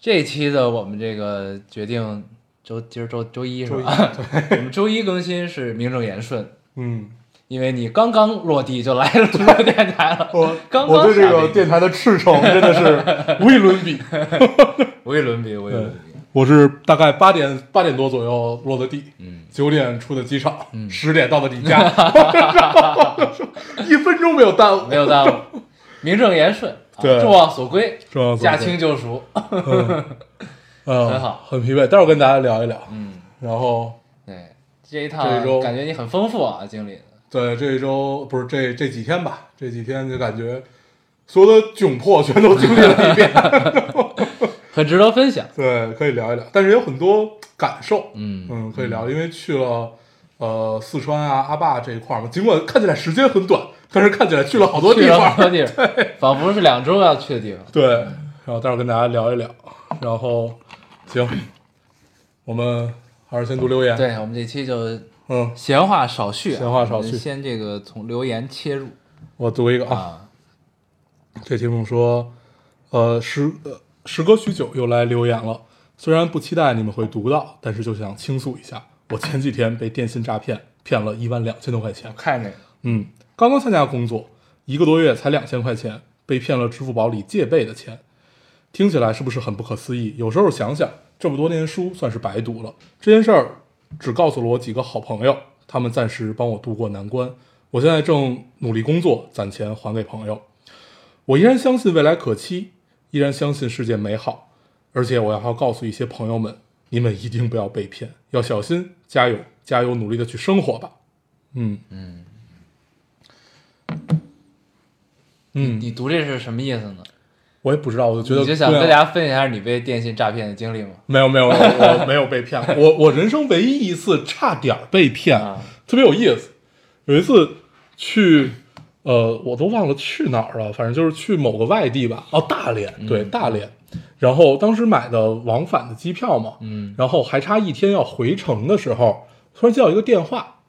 这一期的我们这个决定周今儿周周一是吧？我们周一更新是名正言顺，嗯，因为你刚刚落地就来了录电台了，我刚刚我对这个电台的赤诚真的是 无与伦比。无与伦比，无与伦比。我是大概八点八点多左右落的地，嗯，九点出的机场，嗯，十点到的你家，一分钟没有耽误。没有耽误，名正言顺，啊对众望所归，众望所驾轻就熟。嗯，嗯 很好很疲惫。待会儿跟大家聊一聊。嗯，然后对，这一趟这一周感觉你很丰富啊，经历。对这一周不是这这几天吧，这几天就感觉所有的窘迫全都经历了一遍。很值得分享。对，可以聊一聊，但是有很多感受。嗯嗯，可以聊，因为去了呃四川啊阿坝这一块儿嘛，尽管看起来时间很短，但是看起来去了好多地方好方。多地儿，仿佛是两周要去的地方。对，然后待会儿跟大家聊一聊，然后行，我们还是先读留言。，对我们这期就嗯，闲话少叙啊，闲话少叙先这个从留言切入我读一个啊，啊。这听众说，呃，时呃时隔许久又来留言了，虽然不期待你们会读到，但是就想倾诉一下，我前几天被电信诈骗骗了一万两千多块钱。我看这个，嗯，刚刚参加工作，一个多月才两千块钱，被骗了支付宝里借呗的钱，听起来是不是很不可思议？有时候想想，这么多年书算是白读了。这件事儿只告诉了我几个好朋友，他们暂时帮我渡过难关。我现在正努力工作，攒钱还给朋友。我依然相信未来可期，依然相信世界美好，而且我要告诉一些朋友们，你们一定不要被骗，要小心，加油，加油，努力的去生活吧。嗯嗯嗯，你读这是什么意思呢？我也不知道，我就觉得你就想跟大家分享一下你被电信诈骗的经历吗？没有没有，我没有被骗，我我人生唯一一次差点被骗，啊特别有意思。有一次去，呃，我都忘了去哪儿了，反正就是去某个外地吧，哦，大连，对，大连。然后当时买的往返的机票嘛，嗯然后还差一天要回程的时候，突然接到一个电话，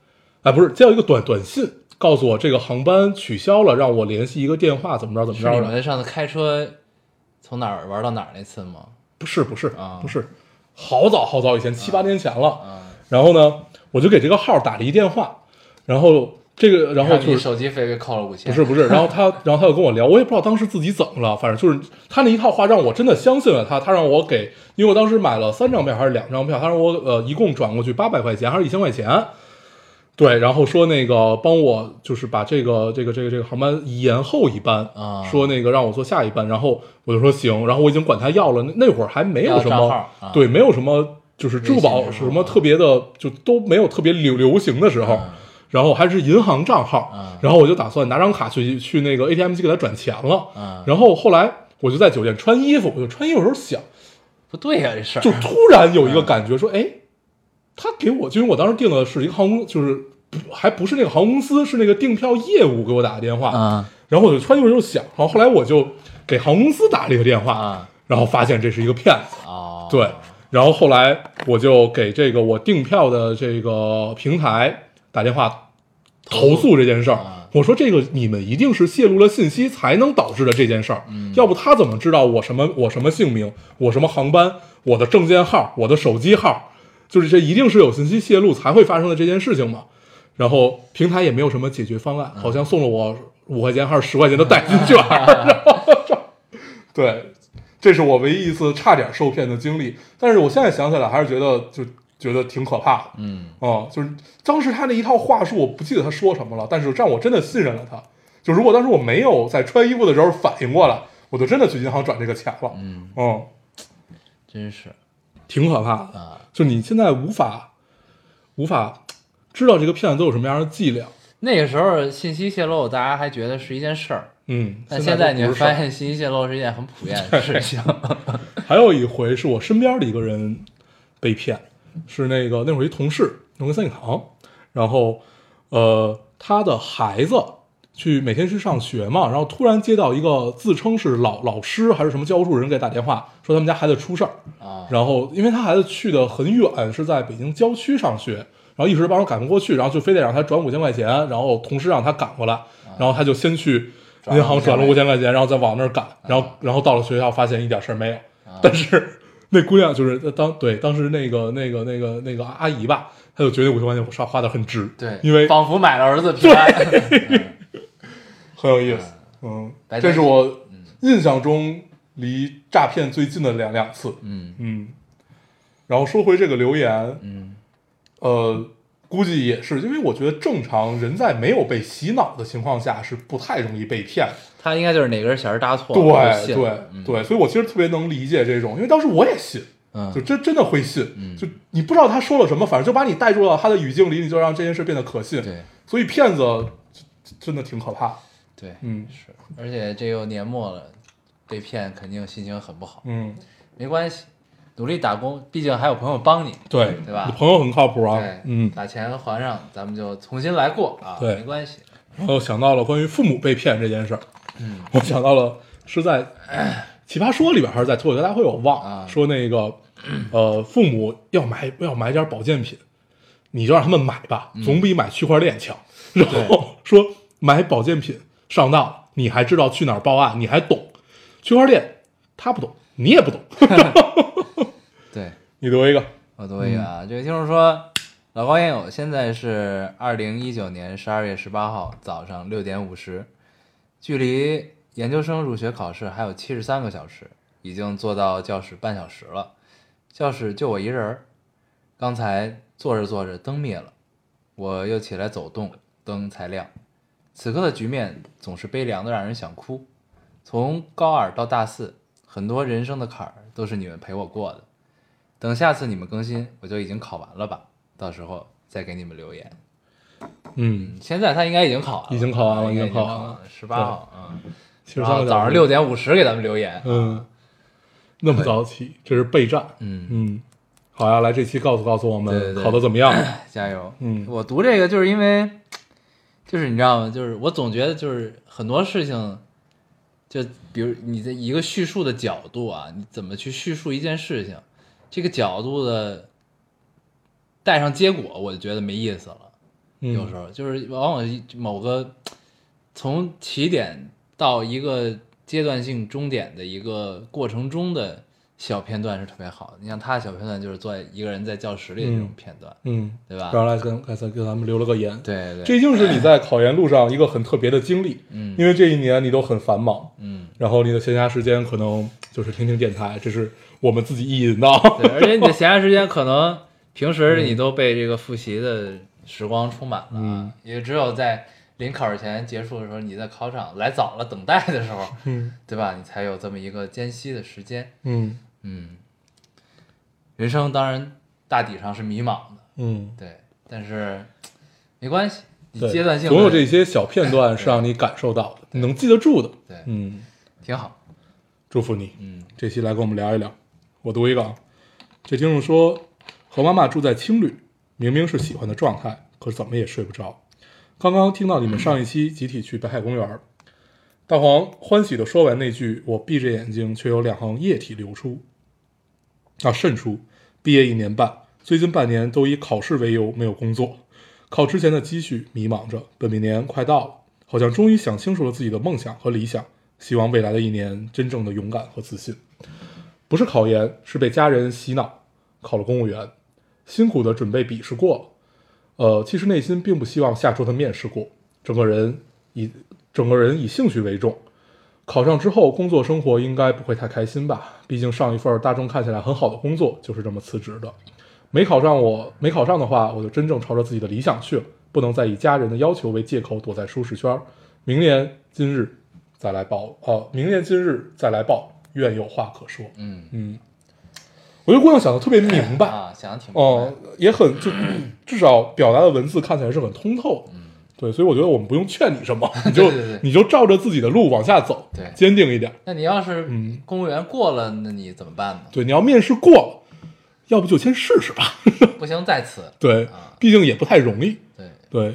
哎，不是接到一个短短信，告诉我这个航班取消了，让我联系一个电话，怎么着怎么着的。是你们上次开车从哪儿玩到哪儿那次吗？不是不是啊不是，好早好早以前，七八年前了。啊，然后呢，我就给这个号打了一电话，然后这个，然后就是手机费给扣了五千。不是不是，然后他，然后他又跟我聊，我也不知道当时自己怎么了，反正就是他那一套话让我真的相信了他，他让我给，因为我当时买了三张票还是两张票，他让我呃一共转过去八百块钱还是一千块钱，对，然后说那个帮我就是把这个这个这个这个航班延后一班啊说那个让我坐下一班，然后我就说行，然后我已经管他要了，那那会儿还没有什么啊对，没有什么就是支付宝什么特别的，就都没有特别流流行的时候。嗯然后还是银行账号，嗯然后我就打算拿张卡去去那个 ATM 机给他转钱了。嗯然后后来我就在酒店穿衣服，我就穿衣服的时候想，不对呀，这事儿就突然有一个感觉说，哎，他给我，就因为我当时订的是一个航空，就是不还不是那个航空公司，是那个订票业务给我打的电话。嗯然后我就穿衣服就想，然后后来我就给航空公司打了一个电话，啊。然后发现这是一个骗子。哦，对，然后后来我就给这个我订票的这个平台打电话投诉这件事。我说这个你们一定是泄露了信息才能导致的这件事儿，要不他怎么知道我什么我什么姓名，我什么航班，我的证件号，我的手机号，就是这一定是有信息泄露才会发生的这件事情嘛。然后平台也没有什么解决方案，好像送了我五块钱还是十块钱的代金券儿，然 后 对，这是我唯一一次差点受骗的经历。但是我现在想起来，还是觉得就觉得挺可怕的。嗯哦、就是当时他那一套话术，我不记得他说什么了，但是让我真的信任了他。就如果当时我没有在穿衣服的时候反应过来，我就真的去银行转这个钱了。嗯，嗯，真是挺可怕的。啊。就你现在无法无法知道这个骗子都有什么样的伎俩。那个时候信息泄露，大家还觉得是一件事儿，嗯，但现在你会发现信息泄露是一件很普遍的事情。还有一回是我身边的一个人被骗，是那个那会儿一同事农民三影堂，然后呃他的孩子去每天去上学嘛，然后突然接到一个自称是老老师还是什么教务处人给打电话，说他们家孩子出事儿，啊，然后因为他孩子去的很远，是在北京郊区上学，然后一时半会儿赶不过去，然后就非得让他转五千块钱，然后同时让他赶过来，然后他就先去银行转了五千块钱，然后再往那儿赶，然后然后到了学校发现一点事儿没有，但是那姑娘就是当对当时那个那个那个那个阿姨吧，她就觉得五千块钱我花花的很值，对，因为仿佛买了儿子平安。很有意思，嗯，白这是我印象中离诈骗最近的两两次，嗯。嗯，然后说回这个留言，嗯。呃，估计也是因为我觉得正常人在没有被洗脑的情况下是不太容易被骗，他应该就是哪根弦搭错了，对对嗯。对，所以我其实特别能理解这种，因为当时我也信，嗯。就真真的会信，嗯。就你不知道他说了什么，反正就把你带入到他的语境里，你就让这件事变得可信，对。所以骗子真的挺可怕，对，嗯。是，而且这又年末了，被骗肯定心情很不好，嗯，没关系，努力打工，毕竟还有朋友帮你，对对吧？你朋友很靠谱啊对，，嗯，把钱还上，咱们就重新来过啊，对没关系，然后想到了关于父母被骗这件事儿，嗯，我想到了是在《奇葩说》里边还是在脱口秀大会，我忘了，啊。说那个呃，父母要买要买点保健品，你就让他们买吧，嗯。总比买区块链强。然后说买保健品上当了，你还知道去哪儿报案，你还懂区块链，他不懂，你也不懂，对。你读一个，我读一个嗯啊，这个听众说，老高烟友现在是二零一九年十二月十八号早上六点五十，距离研究生入学考试还有七十三个小时，已经坐到教室半小时了，教室就我一人儿。刚才坐着坐着灯灭了，我又起来走动，灯才亮。此刻的局面总是悲凉的，让人想哭。从高二到大四，很多人生的坎儿都是你们陪我过的。等下次你们更新，我就已经考完了吧？到时候再给你们留言。嗯，现在他应该已经考完了，已经考完了已经考完了了，十八号，嗯，七十三个然后早上六，点五十给咱们留言，嗯，那么早起，这是备战，嗯，嗯，好呀，来这期告诉告诉我们考的怎么样？加油，嗯我读这个就是因为，就是你知道吗？就是我总觉得就是很多事情，就比如你的一个叙述的角度啊，你怎么去叙述一件事情，这个角度的带上结果，我就觉得没意思了。嗯有时候就是往往某个从起点到一个阶段性终点的一个过程中的小片段是特别好的。你像他的小片段就是坐在一个人在教室里的那种片段，嗯，对吧？然后来跟刚才给咱们留了个言，对对，这就是你在考研路上一个很特别的经历，嗯因为这一年你都很繁忙，嗯，然后你的闲暇时间可能就是听听电台，这是我们自己意淫的，对，而且你的 闲暇时间可能 平时你都被这个复习的时光充满了，嗯，也只有在临考试前结束的时候，你在考场来早了等待的时候，嗯对吧？你才有这么一个间隙的时间，嗯嗯，人生当然大抵上是迷茫的，嗯，对，但是没关系，你，阶段性的总有这些小片段 是让你感受到的，你能记得住的，对嗯，挺好，祝福你，嗯。这期来跟我们聊一聊。我读一个啊，这听众说和妈妈住在青旅，明明是喜欢的状态，可怎么也睡不着。刚刚听到你们上一期集体去北海公园，大黄欢喜的说完那句，我闭着眼睛，却有两行液体流出，啊渗出。毕业一年半，最近半年都以考试为由没有工作，靠之前的积蓄迷茫着。本命年快到了，好像终于想清楚了自己的梦想和理想，希望未来的一年真正的勇敢和自信。不是考研，是被家人洗脑，考了公务员，辛苦的准备笔试过了。呃，其实内心并不希望下周的面试过，整个人以整个人以兴趣为重。考上之后，工作生活应该不会太开心吧？毕竟上一份大众看起来很好的工作就是这么辞职的。没考上我，没考上的话，我就真正朝着自己的理想去了，不能再以家人的要求为借口躲在舒适圈。明年今日再来报，呃，明年今日再来报，愿有话可说。嗯，嗯，我觉得姑娘想的特别明白，啊，想的挺明白哦、也很就至少表达的文字看起来是很通透的。对，所以我觉得我们不用劝你什么，你就你就照着自己的路往下走，对坚定一点。那你要是嗯公务员过了，那你怎么办呢？对，你要面试过了，要不就先试试吧。不行，在此。对啊，毕竟也不太容易。对，对，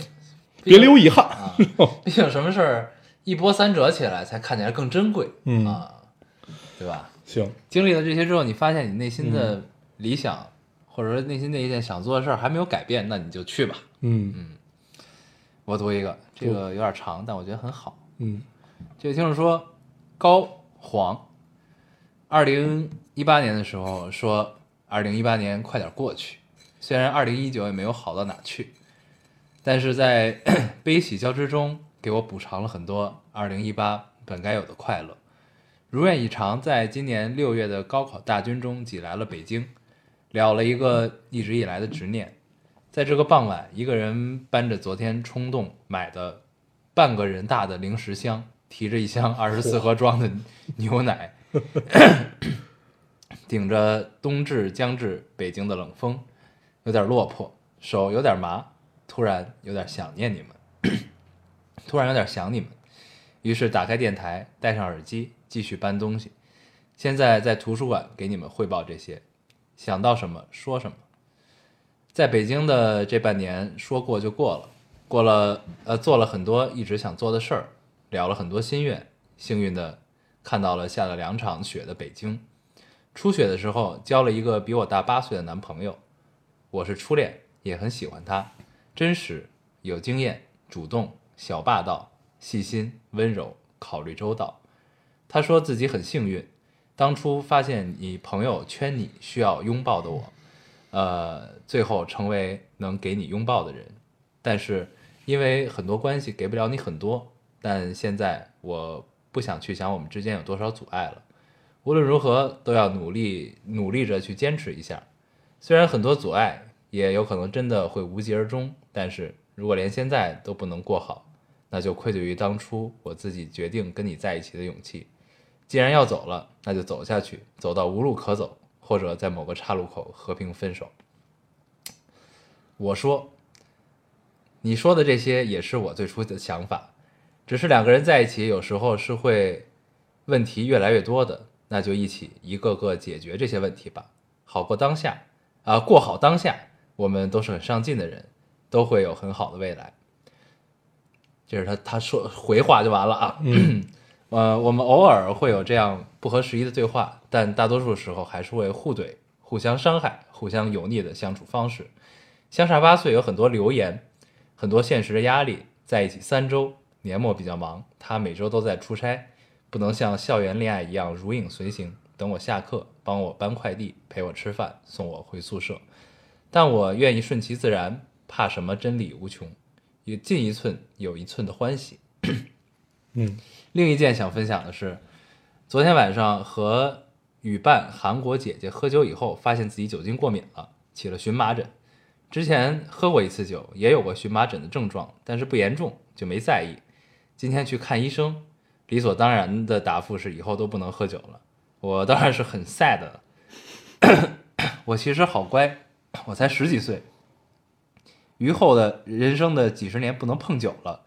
别留遗憾。啊，毕竟什么事儿一波三折起来，才看起来更珍贵。嗯啊，对吧？行，经历了这些之后，你发现你内心嗯的理想，或者说内心那一件想做的事儿还没有改变，那你就去吧。嗯嗯我读一个，这个有点长，但我觉得很好。嗯这位听众说，高黄，二零一八年的时候说，二零一八年快点过去，虽然二零一九也没有好到哪去，但是在 悲喜交织中，给我补偿了很多二零一八本该有的快乐。如愿以偿，在今年六月的高考大军中挤来了北京，了了一个一直以来的执念。在这个傍晚，一个人搬着昨天冲动买的半个人大的零食箱，提着一箱二十四盒装的牛奶，顶着冬至将至北京的冷风，有点落魄，手有点麻，突然有点想念你们，突然有点想你们，于是打开电台，戴上耳机，继续搬东西。现在在图书馆给你们汇报这些，想到什么说什么。在北京的这半年，说过就过了，过了呃，做了很多一直想做的事儿，了了很多心愿，幸运的看到了下了两场雪的北京。初雪的时候，交了一个比我大八岁的男朋友，我是初恋，也很喜欢他，真实、有经验、主动、小霸道、细心、温柔、考虑周到。他说自己很幸运，当初发现你朋友圈你需要拥抱的我，呃，最后成为能给你拥抱的人。但是因为很多关系给不了你很多，但现在我不想去想我们之间有多少阻碍了。无论如何都要努力努力着去坚持一下，虽然很多阻碍也有可能真的会无疾而终，但是如果连现在都不能过好，那就愧对于当初我自己决定跟你在一起的勇气。既然要走了，那就走下去，走到无路可走，或者在某个岔路口和平分手。我说，你说的这些也是我最初的想法，只是两个人在一起有时候是会问题越来越多的，那就一起一个个解决这些问题吧，好过当下啊、过好当下。我们都是很上进的人，都会有很好的未来。这是他他说回话就完了啊。呃，我们偶尔会有这样不合时宜的对话，但大多数时候还是会互怼、互相伤害、互相油腻的相处方式。相差八岁，有很多流言，很多现实的压力。在一起三周，年末比较忙，他每周都在出差，不能像校园恋爱一样如影随形，等我下课，帮我搬快递，陪我吃饭，送我回宿舍。但我愿意顺其自然，怕什么真理无穷，也进一寸有一寸的欢喜。嗯另一件想分享的是，昨天晚上和女伴韩国姐姐喝酒以后，发现自己酒精过敏了，起了荨麻疹。之前喝过一次酒，也有过荨麻疹的症状，但是不严重，就没在意。今天去看医生，理所当然的答复是以后都不能喝酒了。我当然是很 sad 的。我其实好乖，我才十几岁，余后的人生的几十年不能碰酒了。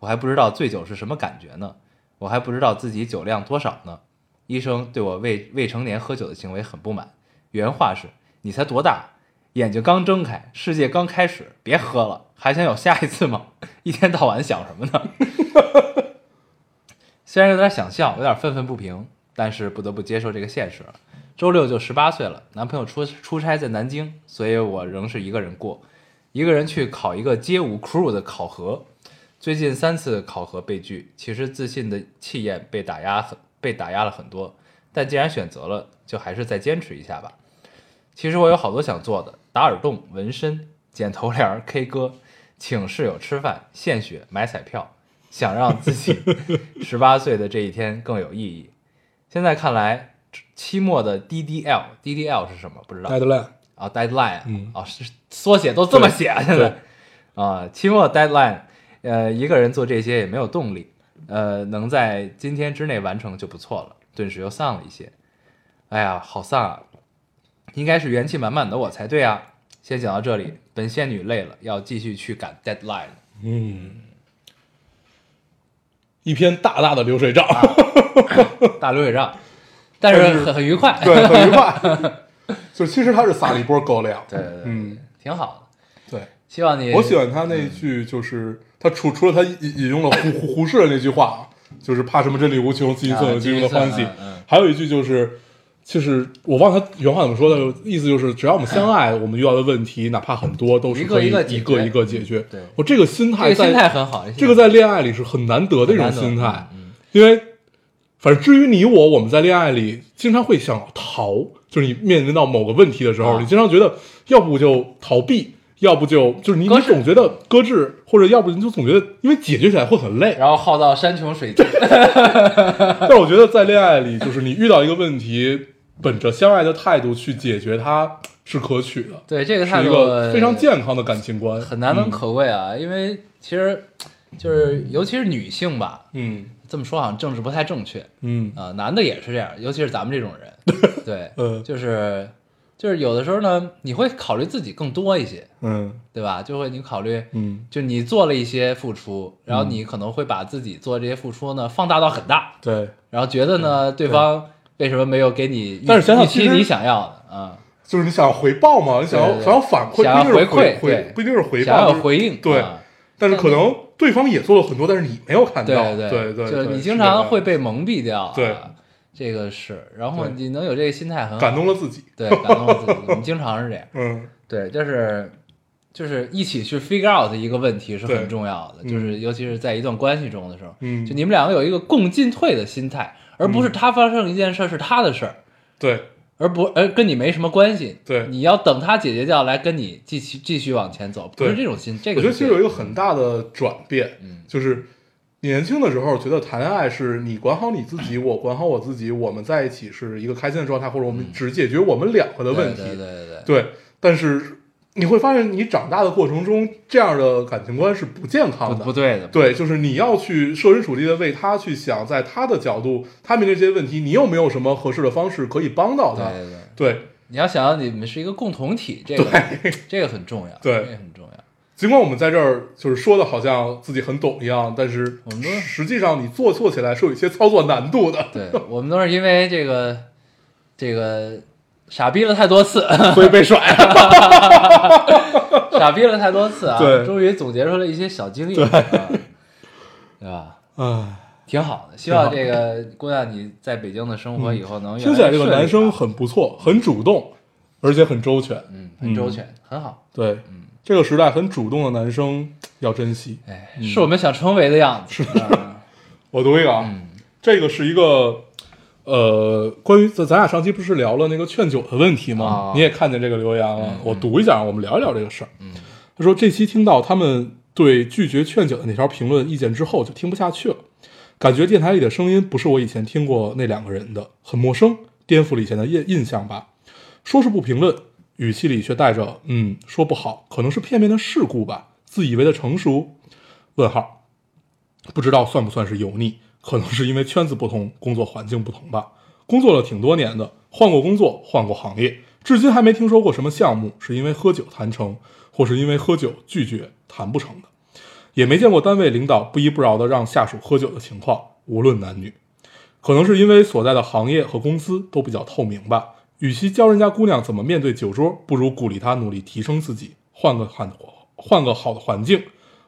我还不知道醉酒是什么感觉呢，我还不知道自己酒量多少呢。医生对我未未成年喝酒的行为很不满，原话是：“你才多大，眼睛刚睁开，世界刚开始，别喝了，还想有下一次吗？一天到晚想什么呢？” 虽然有点想笑，有点愤愤不平，但是不得不接受这个现实。周六就十八岁了，男朋友出出差在南京，所以我仍是一个人过，一个人去考一个街舞 crew 的考核。最近三次考核被拒，其实自信的气焰被打压很被打压了很多，但既然选择了，就还是再坚持一下吧。其实我有好多想做的，打耳洞、纹身、剪头帘、K 歌、请室友吃饭、献血、买彩票，想让自己 十八岁的这一天更有意义。现在看来，期末的 DDL，DDL 是什么？不知道。，deadline，啊，deadline，嗯啊，是缩写都这么写啊，现在啊，期末 deadline，呃，一个人做这些也没有动力，呃，能在今天之内完成就不错了，顿时又丧了一些，哎呀，好丧啊，应该是元气满满的我才对啊。先讲到这里，本仙女累了，要继续去赶 deadline。嗯，一篇大大的流水账，大流水账，但是很很愉快，对，很愉快。就其实他是撒了一波狗粮，对对对，嗯，挺好的。对。希望你我喜欢他那一句，就是他除除了他引引用了胡胡胡适的那句话啊，就是怕什么真理无穷，积云寸有积云的欢喜。还有一句就是，就是我忘了他原话怎么说的，意思就是只要我们相爱，我们遇到的问题哪怕很多，都是可以一个一个解决一个一个解决。对我这个心态在这个心态很好，这个在恋爱里是很难得的一种心态嗯因为反正至于你我，我们在恋爱里经常会想逃，就是你面临到某个问题的时候，啊你经常觉得要不就逃避，要不就就是你你总觉得搁置，或者要不你就总觉得因为解决起来会很累。然后耗到山穷水尽，但我觉得在恋爱里，就是你遇到一个问题，本着相爱的态度去解决它是可取的，对这个态是一度个非常健康的感情观，很难能嗯可贵啊。因为其实就是尤其是女性吧，嗯。这么说好像政治不太正确。嗯。啊、男的也是这样，尤其是咱们这种人，对，嗯。就是就是有的时候呢，你会考虑自己更多一些，嗯对吧？就会你考虑，嗯，就你做了一些付出，然后你可能会把自己做这些付出呢放大到很大，对，然后觉得呢对方为什么没有给你预，但是想想其实预期你想要的啊、就是你想要回报嘛，你想要想要反馈，想要回馈回对不一定是回报，想要回应，对啊。但是可能对方也做了很多，但是你没有看到，对对对，对就你经常会。被蒙蔽掉、啊，对，这个是，然后你能有这个心态很好，感动了自己，对，感动了自己，我们经常是这样，嗯。对，就是就是一起去 figure out 一个问题是很重要的，嗯就是尤其是在一段关系中的时候，嗯，就你们两个有一个共进退的心态，而不是他发生一件事儿是他的事儿，对。而不而跟你没什么关系，对。你要等他解决掉来跟你继续继续往前走，不是这种心，这个我觉得其实有一个很大的转变，嗯就是年轻的时候觉得谈恋爱是你管好你自己，我管好我自己，我们在一起是一个开心的状态，或者我们只解决我们两个的问题，对对对对但是你会发现，你长大的过程中，这样的感情观是不健康的。不不对的，对，就是你要去设身处地的为他去想，在他的角度，他面对这些问题，你有没有什么合适的方式可以帮到他？对对对。对，你要想要你们是一个共同体，这个这个很重要，对这个很重要。尽管我们在这儿就是说的好像自己很懂一样，但是我们都实际上你做做起来是有一些操作难度的，对我们都是因为这个这个傻逼了太多次，所以被甩。了。傻逼了太多次啊，对。终于总结出了一些小经验，对,、吧？嗯，挺好的，希望这个姑娘你在北京的生活以后能越听起来这个男生啊很不错，很主动，而且很周全。嗯很周全，很好。对，这个时代很主动的男生要珍惜。哎，是我们想成为的样子。嗯 我读一个啊，嗯这个是一个呃，关于咱咱俩上期不是聊了那个劝酒的问题吗？啊你也看见这个留言了，嗯我读一下，我们聊一聊这个事儿。嗯他说这期听到他们对拒绝劝酒的那条评论意见之后，就听不下去了，感觉电台里的声音不是我以前听过那两个人的，很陌生，颠覆了以前的印印象吧。说是不评论，语气里却带着嗯，说不好，可能是片面的事故吧，自以为的成熟。问号。不知道算不算是油腻，可能是因为圈子不同，工作环境不同吧。工作了挺多年的，换过工作，换过行业，至今还没听说过什么项目是因为喝酒谈成，或是因为喝酒拒绝谈不成的，也没见过单位领导不依不饶的让下属喝酒的情况，无论男女。可能是因为所在的行业和公司都比较透明吧。与其教人家姑娘怎么面对酒桌，不如鼓励她努力提升自己，换个换换个好的环境，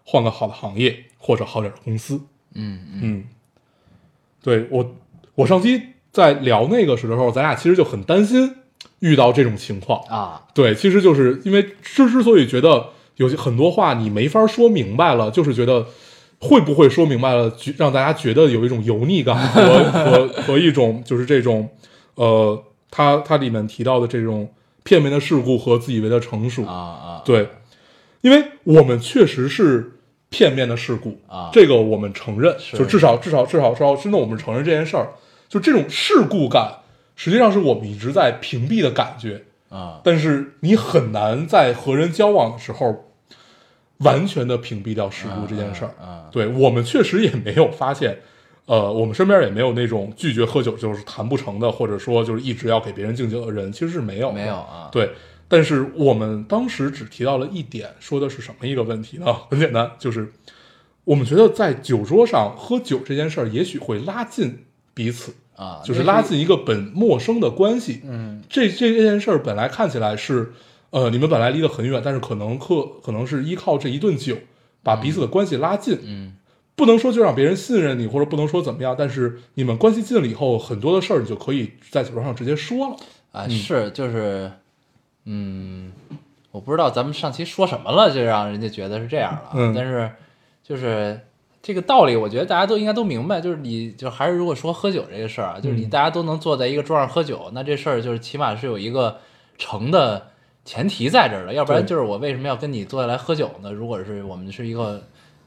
换个好的行业或者好点的公司。嗯嗯嗯，对我，我上期在聊那个时候，咱俩其实就很担心遇到这种情况。啊，对，其实就是因为之之所以觉得有些很多话你没法说明白了，就是觉得会不会说明白了，觉让大家觉得有一种油腻感和和和一种就是这种呃，他他里面提到的这种片面的事故和自以为的成熟啊啊，对，因为我们确实是片面的事故啊这个我们承认，就至少至少至少至少真的我们承认这件事儿，就这种事故感，实际上是我们一直在屏蔽的感觉，啊，但是你很难在和人交往的时候完全的屏蔽掉事故这件事对我们确实也没有发现。呃，我们身边也没有那种拒绝喝酒就是谈不成的，或者说就是一直要给别人敬酒的人，其实是没有没有啊，对，但是我们当时只提到了一点，说的是什么一个问题呢？很简单，就是我们觉得在酒桌上喝酒这件事儿，也许会拉近彼此，啊，就是拉近一个本陌生的关系。嗯这这这件事儿本来看起来是，呃，你们本来离得很远，但是可能可可能是依靠这一顿酒把彼此的关系拉近。嗯不能说就让别人信任你，或者不能说怎么样，但是你们关系近了以后，很多的事儿你就可以在酒桌上直接说了。啊是就是，嗯，我不知道咱们上期说什么了，就让人家觉得是这样了但是就是这个道理，我觉得大家都应该都明白。就是你就还是如果说喝酒这个事儿啊，就是你嗯大家都能坐在一个桌上喝酒，那这事儿就是起码是有一个成的前提在这儿的，要不然就是我为什么要跟你坐下来喝酒呢？如果是我们是一个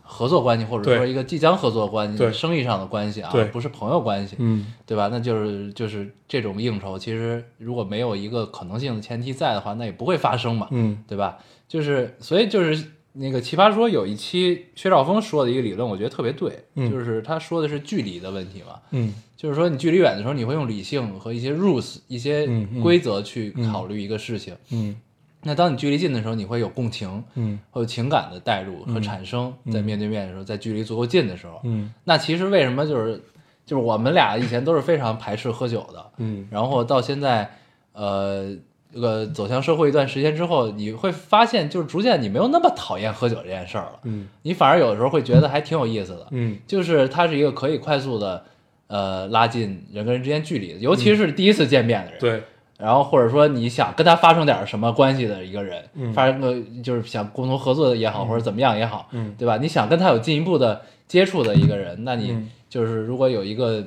合作关系，或者说一个即将合作关系、对。生意上的关系啊，不是朋友关系，嗯。对吧？那就是就是这种应酬，其实如果没有一个可能性的前提在的话，那也不会发生嘛，嗯。对吧？就是所以就是那个奇葩说有一期薛兆丰说的一个理论，我觉得特别对，嗯。就是他说的是距离的问题嘛，嗯。就是说你距离远的时候，你会用理性和一些 rules 一些规则去考虑一个事情。嗯那当你距离近的时候，你会有共情，嗯会有情感的代入和产生，在面对面的时候，在距离足够近的时候，嗯。那其实为什么就是就是我们俩以前都是非常排斥喝酒的，嗯然后到现在，呃，这个走向社会一段时间之后，你会发现，就是逐渐你没有那么讨厌喝酒这件事儿了，嗯。你反而有的时候会觉得还挺有意思的，嗯。就是它是一个可以快速的，呃，拉近人跟人之间距离的，尤其是第一次见面的人，对，然后或者说你想跟他发生点什么关系的一个人，嗯。发生个就是想共同合作的也好，或者怎么样也好，嗯。对吧？你想跟他有进一步的接触的一个人，那你嗯。就是如果有一个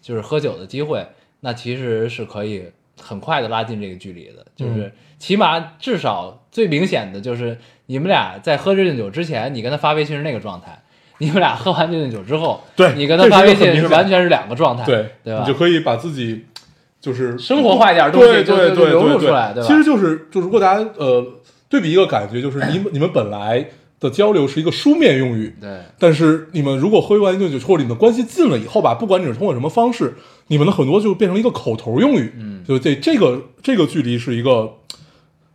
就是喝酒的机会，那其实是可以很快的拉近这个距离的，就是嗯起码至少最明显的就是你们俩在喝这顿酒之前，你跟他发微信是那个状态。你们俩喝完这顿酒之后，对你跟他发微信是完全是两个状态，对对吧？你就可以把自己就是生活化一点东西对对对流露对出来对吧其实就是就如果大家呃对比一个感觉，就是你们 你们本来的交流是一个书面用语，对但是你们如果喝完一顿酒，或者你们关系近了以后吧，不管你是通过什么方式，你们的很多就变成一个口头用语。嗯就这这个这个距离是一个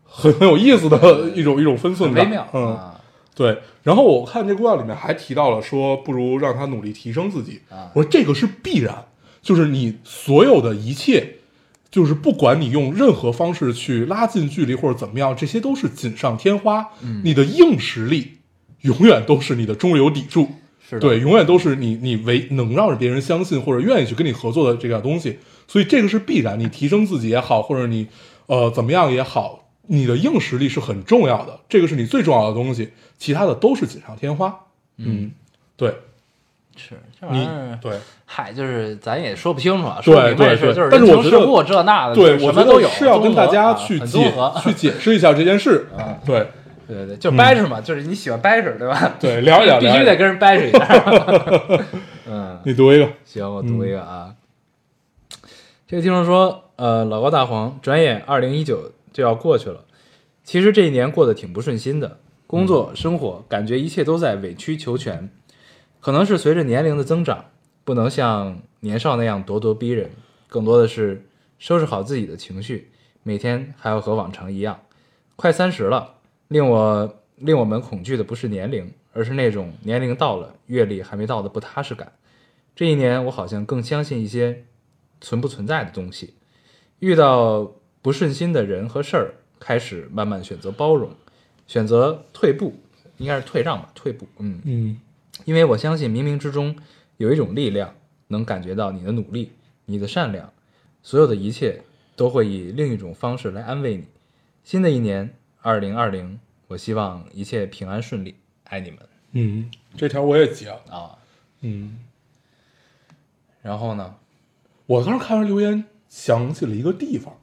很很有意思的一种一种分寸感。微妙嗯，啊对。然后我看这姑娘里面还提到了说，不如让他努力提升自己。啊我说这个是必然，就是你所有的一切，就是不管你用任何方式去拉近距离或者怎么样，这些都是锦上添花。嗯你的硬实力永远都是你的中流砥柱。是对，永远都是你你唯能让别人相信或者愿意去跟你合作的这个东西，所以这个是必然。你提升自己也好，或者你呃怎么样也好，你的硬实力是很重要的，这个是你最重要的东西，其他的都是锦上添花。嗯，对是这玩你意儿，对嗨，就是咱也说不清楚啊，对说不明白这事儿对对就是人但是我觉得情世故这那的，对，我什么都有，是要跟大家去解去解释一下这件事。啊对对对对，就掰扯嘛，就是你喜欢掰扯对吧？对，聊一聊，必须得跟人掰扯一下。嗯，你读一个，行，我读一个啊。这个听众说，呃，老高大黄，转眼二零一九就要过去了。其实这一年过得挺不顺心的，工作、生活，感觉一切都在委曲求全。可能是随着年龄的增长，不能像年少那样咄咄逼人，更多的是收拾好自己的情绪，每天还要和往常一样。快三十了，令我令我们恐惧的不是年龄，而是那种年龄到了，阅历还没到的不踏实感。这一年，我好像更相信一些存不存在的东西。遇到不顺心的人和事儿，开始慢慢选择包容，选择退步，应该是退让吧，退步。嗯，嗯因为我相信冥冥之中有一种力量，能感觉到你的努力，你的善良，所有的一切都会以另一种方式来安慰你。新的一年，二零二零，我希望一切平安顺利，爱你们嗯，这条我也截了。啊！嗯，然后呢，我当时看完留言，想起了一个地方，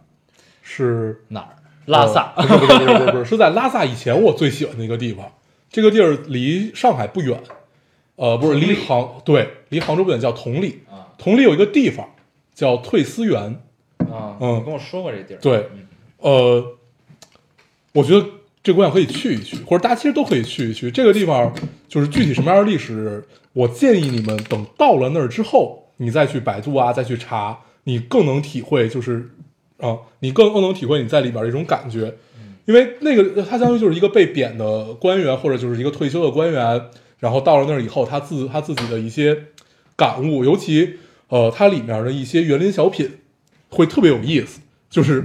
是哪儿？拉萨。不是不是不是，是在拉萨以前我最喜欢的一个地方。这个地儿离上海不远，呃，不是离杭对，离杭州不远，叫同里。啊同里有一个地方叫退思园，啊，嗯你跟我说过这地儿。对，呃，我觉得这姑娘可以去一去，或者大家其实都可以去一去。这个地方就是具体什么样的历史，我建议你们等到了那儿之后，你再去百度啊，再去查，你更能体会，就是啊，你更更能体会你在里边的一种感觉。因为那个他相当于就是一个被贬的官员，或者就是一个退休的官员，然后到了那儿以后，他自他自己的一些感悟，尤其呃，它里面的一些园林小品会特别有意思，就是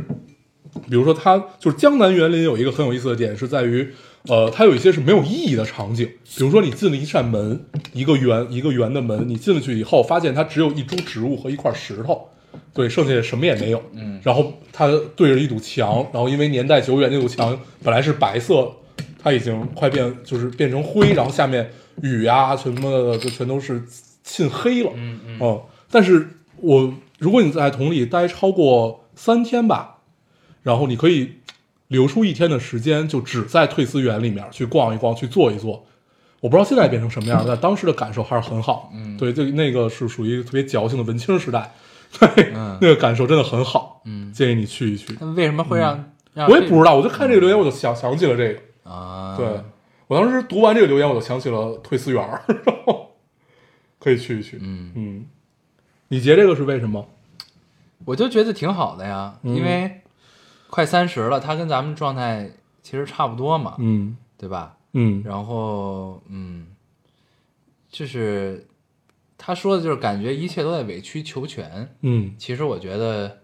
比如说它就是江南园林有一个很有意思的点是在于，呃，它有一些是没有意义的场景，比如说你进了一扇门，一个圆一个圆的门，你进了去以后，发现它只有一株植物和一块石头，对，剩下什么也没有。嗯然后它对着一堵墙，然后因为年代久远，那堵墙本来是白色，它已经快变就是变成灰，然后下面雨呀、什么的就全都是沁黑了。嗯嗯嗯，但是我如果你在桶里待超过三天吧，然后你可以留出一天的时间，就只在退思园里面去逛一逛，去坐一坐。我不知道现在变成什么样，但当时的感受还是很好。嗯对，就那个是属于特别矫情的文青时代，对，嗯那个感受真的很好。嗯，建议你去一去。为什么会让让我也不知道，我就看这个留言，我就想想起了这个。啊？对，我当时读完这个留言，我就想起了退思园儿，然后可以去一去。嗯，嗯，你截这个是为什么？我就觉得挺好的呀，嗯因为快三十了，他跟咱们状态其实差不多嘛，嗯对吧？嗯然后，嗯，就是他说的就是感觉一切都在委曲求全，嗯其实我觉得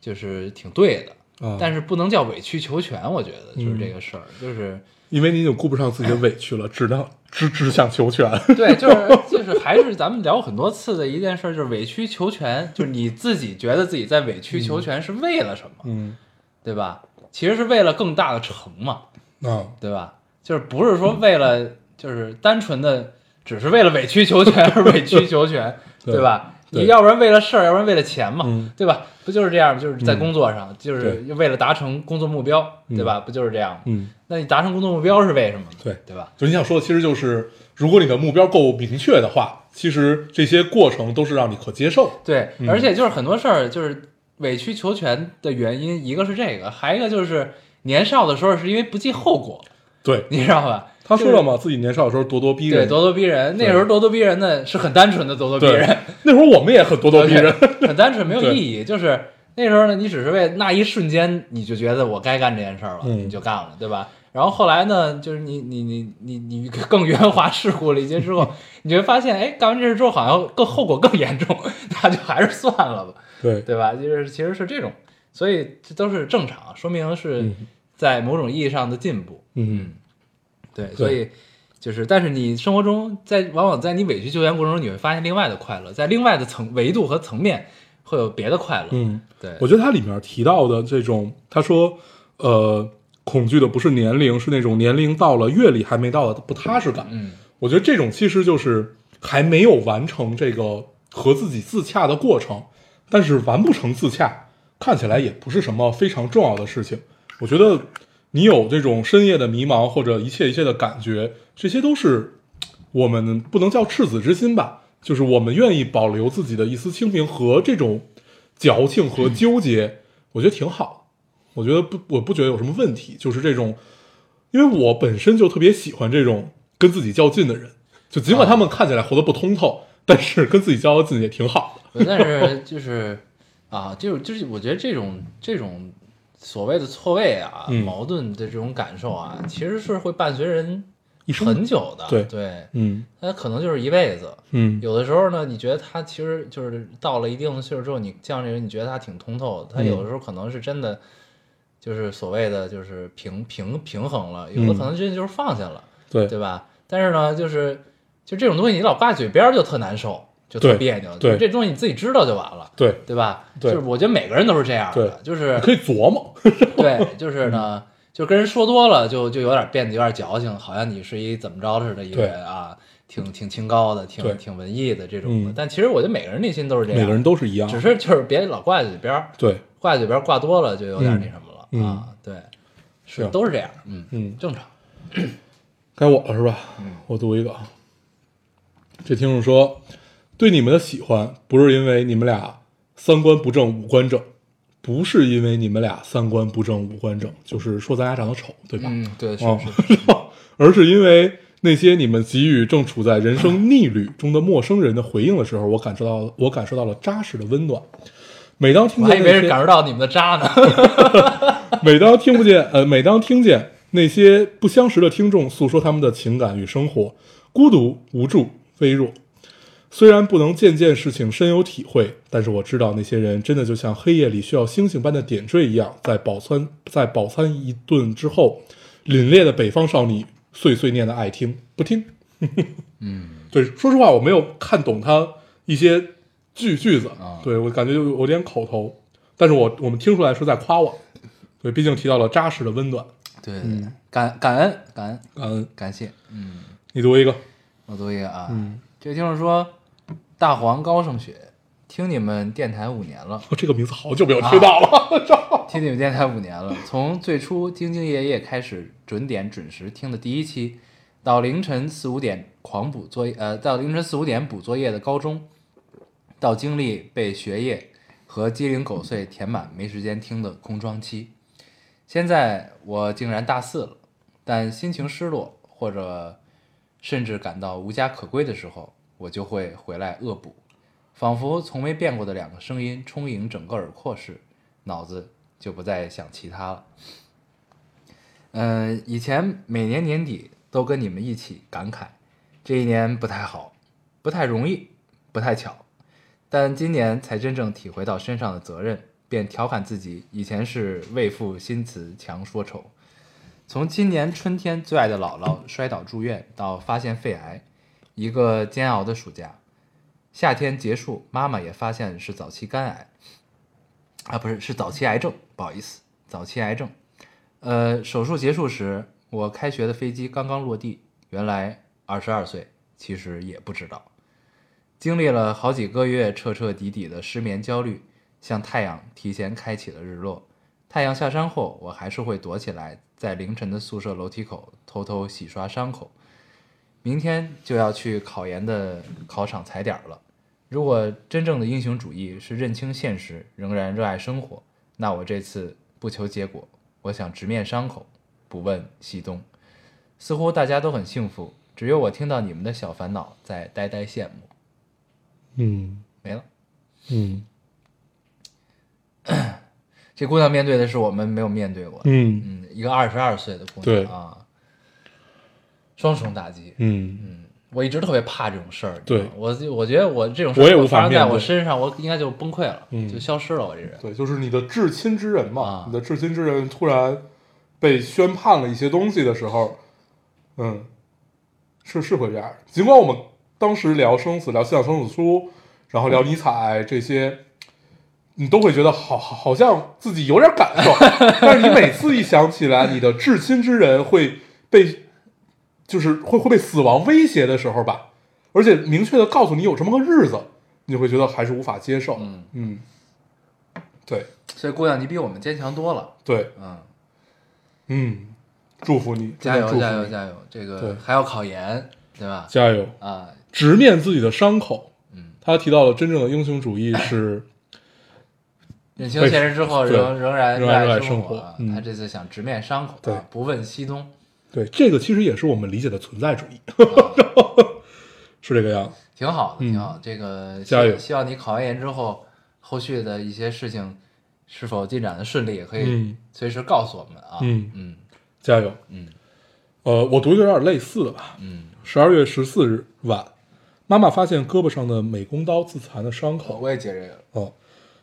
就是挺对的，啊，但是不能叫委曲求全，我觉得就是嗯这个事儿，就是因为你已经顾不上自己的委屈了，只能只只想求全。对，就是就是还是咱们聊很多次的一件事儿，就是委曲求全，就是你自己觉得自己在委曲求全是为了什么，嗯对吧？其实是为了更大的成嘛，啊，对吧？就是不是说为了就是单纯的只是为了委曲求全而委曲求全，对对吧？对你要不然为了事儿，要不然为了钱嘛，嗯对吧？不就是这样吗？就是在嗯工作上，就是为了达成工作目标，对吧？不就是这样吗？嗯，那你达成工作目标是为什么呢？对对吧？就你想说的，其实就是如果你的目标够明确的话，其实这些过程都是让你可接受。对，嗯而且就是很多事儿，就是委曲求全的原因，一个是这个，还一个就是年少的时候是因为不计后果，对，你知道吧？嘛，他说了嘛，自己年少的时候咄咄逼人对，咄咄逼人。那时候咄咄逼人的是很单纯的咄咄逼人，那时候我们也很咄咄逼人。很单纯，没有意义。就是那时候呢，你只是为那一瞬间，你就觉得我该干这件事儿了，嗯你就干了，对吧？然后后来呢，就是你你你你你更圆滑世故了一些之后，你就会发现，哎，干完这事之后好像更后果更严重，那就还是算了吧。对，对吧？就是其实是这种，所以这都是正常，说明是嗯在某种意义上的进步。嗯对，所以就是，但是你生活中在往往在你委屈求全过程中，你会发现另外的快乐，在另外的层维度和层面会有别的快乐。嗯，对，我觉得它里面提到的这种，他说，呃，恐惧的不是年龄，是那种年龄到了、阅历还没到的不踏实感。嗯我觉得这种其实就是还没有完成这个和自己自洽的过程，但是完不成自洽，看起来也不是什么非常重要的事情。我觉得你有这种深夜的迷茫或者一切一切的感觉，这些都是 我们不能叫赤子之心吧，就是我们愿意保留自己的一丝清明和这种矫情和纠结，我觉得挺好。我觉得不，我不觉得有什么问题，就是这种，因为我本身就特别喜欢这种跟自己较劲的人，就尽管他们看起来活得不通透，但是跟自己较劲也挺好的。但是就是啊，就是就是，我觉得这种这种所谓的错位啊、嗯矛盾的这种感受啊，其实是会伴随人很久的。对对，嗯那可能就是一辈子。嗯有的时候呢，你觉得他其实就是到了一定的岁数之后，你这个人，你觉得他挺通透的。他嗯有的时候可能是真的，就是所谓的就是平平平衡了，有的可能真的就是放下了，对对吧？但是呢，就是就这种东西，你老挂嘴边儿就特难受，就特对别扭。对就是这东西你自己知道就完了，对，对吧？对就是我觉得每个人都是这样的，对就是可以琢磨。对，就是呢，就跟人说多了，就就有点变得有点矫情，好像你是一怎么着似的一个人啊，挺挺清高的，挺挺文艺的这种的。嗯但其实我觉得每个人内心都是这样，每个人都是一样，只是就是别老挂在嘴边儿，对，挂在嘴边儿挂多了就有点那什么了、嗯啊。对，是是都是这样，嗯嗯，正常。该我了是吧？我读一个啊。这听众说，对你们的喜欢不是因为你们俩三观不正五官正，不是因为你们俩三观不正五官正，就是说咱俩长得丑，对吧？嗯，对，是哦是，而是因为那些你们给予正处在人生逆旅中的陌生人的回应的时候，我感受到我感受到了扎实的温暖。每当听我还以为是感受到你们的渣呢。每当听不见，呃，每当听见那些不相识的听众诉说他们的情感与生活，孤独、无助、微弱。虽然不能件件事情深有体会，但是我知道那些人真的就像黑夜里需要星星般的点缀一样，在饱餐在饱餐一顿之后，凛冽的北方少女碎碎念的爱听不听。嗯，对，说实话，我没有看懂他一些句句子，啊。对我感觉有有点口头，但是我我们听出来是在夸我，对，毕竟提到了扎实的温暖，对对对，感感恩感恩感恩。感谢，嗯，你读一个，我读一个啊，嗯，这个听众说，大黄高胜雪，听你们电台五年了，这个名字好久没有听到了，听你们电台五年了，从最初兢兢业业开始准点准时听的第一期，到凌晨四五点狂补作业，呃，到凌晨四五点补作业的高中，到经历被学业和鸡零狗碎填满没时间听的空窗期，现在我竟然大四了，但心情失落或者甚至感到无家可归的时候，我就会回来恶补，仿佛从没变过的两个声音充盈整个耳廓时，脑子就不再想其他了。嗯、以前每年年底都跟你们一起感慨，这一年不太好，不太容易，不太巧，但今年才真正体会到身上的责任，便调侃自己以前是为赋新词强说愁。从今年春天最爱的姥姥摔倒住院到发现肺癌，一个煎熬的暑假。夏天结束，妈妈也发现是早期肝癌，啊，不是，是早期癌症，不好意思，早期癌症。呃，手术结束时，我开学的飞机刚刚落地，原来二十二岁，其实也不知道。经历了好几个月彻彻底底的失眠焦虑，像太阳提前开启了日落。太阳下山后，我还是会躲起来，在凌晨的宿舍楼梯口偷偷洗刷伤口。明天就要去考研的考场踩点儿了。如果真正的英雄主义是认清现实，仍然热爱生活，那我这次不求结果，我想直面伤口，不问西东。似乎大家都很幸福，只有我听到你们的小烦恼，在呆呆羡慕。嗯没了。嗯 这姑娘面对的是我们没有面对过的，嗯嗯，一个二十二岁的姑娘啊，双重打击。嗯嗯我一直特别怕这种事儿，对我我觉得我这种事儿我也无如果发生在法面对我身上，我应该就崩溃了，嗯就消失了。我这人，对，就是你的至亲之人嘛，啊你的至亲之人突然被宣判了一些东西的时候，嗯，是是会这样。尽管我们当时聊生死，聊信仰生死书，然后聊尼采这些，你都会觉得好好好像自己有点感受，但是你每次一想起来，你的至亲之人会被，就是会会被死亡威胁的时候吧，而且明确的告诉你有这么个日子，你就会觉得还是无法接受。嗯嗯，对所以姑娘你比我们坚强多了，对，嗯，嗯，祝福你，加油加油加油！这对个还要考研，对吧？加油！啊，直面自己的伤口。嗯，他提到了真正的英雄主义是，认清现实之后，仍仍然热爱爱生活他这次想直面伤口，不问西东，对这个其实也是我们理解的存在主义，是这个样子。挺好的，嗯挺好的。这个加油希希望你考完研之后，后续的一些事情是否进展的顺利，也可以嗯随时告诉我们啊。嗯嗯加油！嗯呃，我读一个有点类似的吧。嗯，十二月十四日晚，妈妈发现胳膊上的美工刀自残的伤口。我也接这个。哦，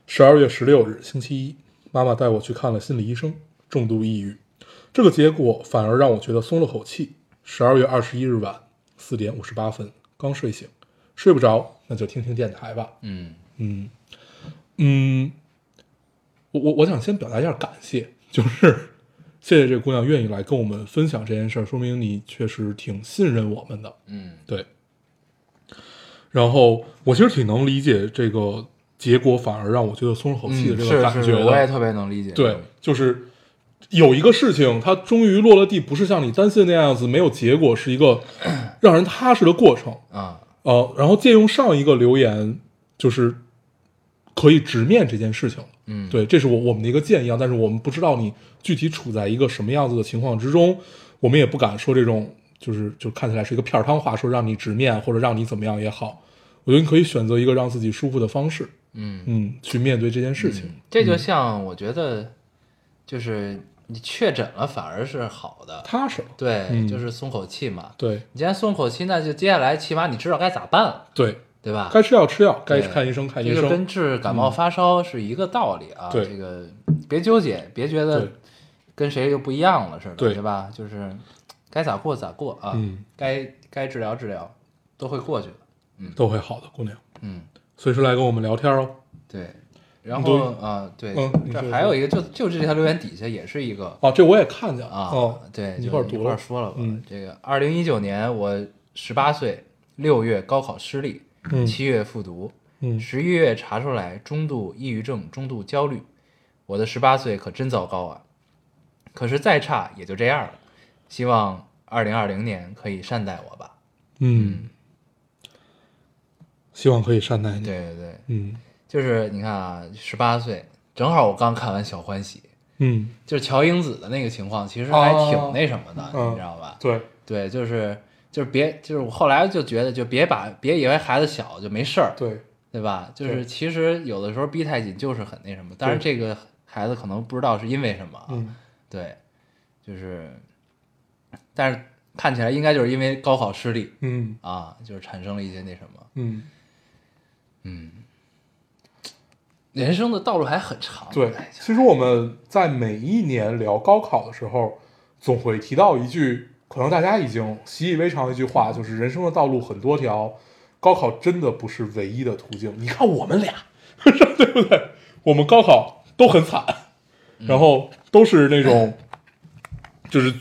十二月十六日星期一，妈妈带我去看了心理医生，重度抑郁。这个结果反而让我觉得松了口气。十二月二十一日晚四点五十八分，刚睡醒，睡不着，那就听听电台吧。嗯嗯嗯，我我我想先表达一下感谢，就是谢谢这个姑娘愿意来跟我们分享这件事儿，说明你确实挺信任我们的。嗯对。然后我其实挺能理解这个结果，反而让我觉得松了口气的嗯，这个感觉的。我也特别能理解。对，就是有一个事情，它终于落了地，不是像你担心的那样子没有结果，是一个 让人踏实的过程。啊，呃，然后借用上一个留言，就是可以直面这件事情。嗯，对，这是我我们的一个建议啊，但是我们不知道你具体处在一个什么样子的情况之中，我们也不敢说这种就是就看起来是一个片儿汤话，说让你直面或者让你怎么样也好，我觉得你可以选择一个让自己舒服的方式，嗯嗯，去面对这件事情。这就像我觉得，就是你确诊了反而是好的，踏实。对，嗯就是松口气嘛。对你既然松口气，那就接下来起码你知道该咋办了，对，对吧？该吃药吃药，该对看医生看医这个跟生。治感冒发烧是一个道理啊。对这个别纠结，别觉得对跟谁又不一样了似的，对对吧？就是该咋过咋过啊，嗯该该治疗治疗，都会过去的。嗯都会好的，姑娘，嗯，随时来跟我们聊天哦。对。然后啊，对，这还有一个，就就这条留言底下也是一个哦，这我也看见了啊，哦，对，一一块儿读一块儿说了吧。嗯这个二零一九年我十八岁，六月高考失利，嗯七月复读，嗯十一月查出来中度抑郁症、中度焦虑，我的十八岁可真糟糕啊！可是再差也就这样了，希望二零二零年可以善待我吧。嗯，希望可以善待你。对对对，嗯就是你看啊，十八岁正好我刚看完《小欢喜》，嗯，就是乔英子的那个情况，其实还挺哦那什么的，嗯你知道吧？对，对，就是就是别就是我后来就觉得，就别把别以为孩子小就没事儿，对，对吧？就是其实有的时候逼太紧就是很那什么，但是这个孩子可能不知道是因为什么啊，嗯。对，就是，但是看起来应该就是因为高考失利嗯啊，就是产生了一些那什么，嗯，嗯，人生的道路还很长，对。其实我们在每一年聊高考的时候，总会提到一句，可能大家已经习以为常的一句话，就是人生的道路很多条，高考真的不是唯一的途径。你看我们俩，对不对？我们高考都很惨，然后都是那种，就是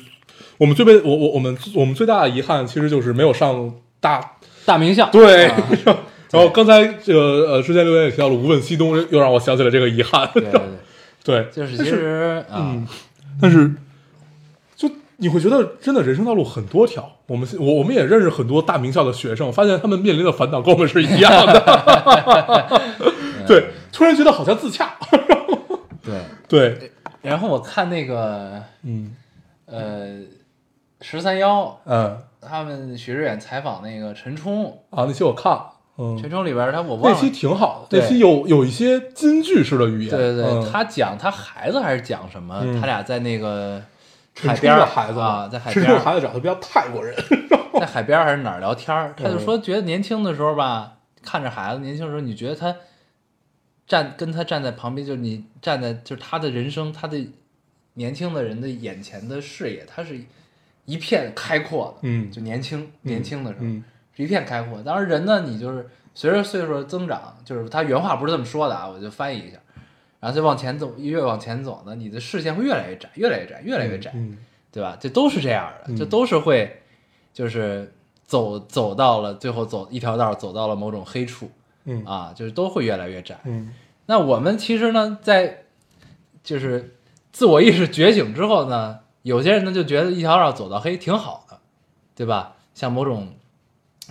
我们最被我我我们我们最大的遗憾，其实就是没有上大大名校，对。啊 然后刚才这个呃，之前留言也提到了无问西东，又让我想起了这个遗憾。对对 对，就是其实啊嗯，，但是就你会觉得真的人生道路很多条。我们我我们也认识很多大名校的学生，发现他们面临的烦恼跟我们是一样的。对，突然觉得好像自洽。对。对，然后我看那个嗯呃十三幺，嗯他们许志远采访那个陈冲，啊，那期我看了，嗯，陈冲里边他我忘了，那期挺好的，那期有有一些京剧式的语言。对对对，嗯他讲他孩子还是讲什么？嗯他俩在那个海边的孩子啊，在海边，孩子长得比较泰国人。在海边还是哪儿聊天儿？他就嗯说觉得年轻的时候吧，看着孩子年轻的时候，你觉得他站跟他站在旁边，就是你站在就是他的人生，他的年轻的人的眼前的视野，他是一片开阔的，嗯就年轻年轻的时候。一片开阔。当然，人呢，你就是随着岁数增长，就是他原话不是这么说的啊，我就翻译一下。然后再往前走，越往前走呢，你的视线会越来越窄，越来越窄，越来越窄，嗯对吧？这都是这样的，嗯这都是会，就是走走到了最后走一条道，走到了某种黑处嗯啊，就是都会越来越窄。嗯那我们其实呢，在就是自我意识觉醒之后呢，有些人呢就觉得一条道走到黑挺好的，对吧？像某种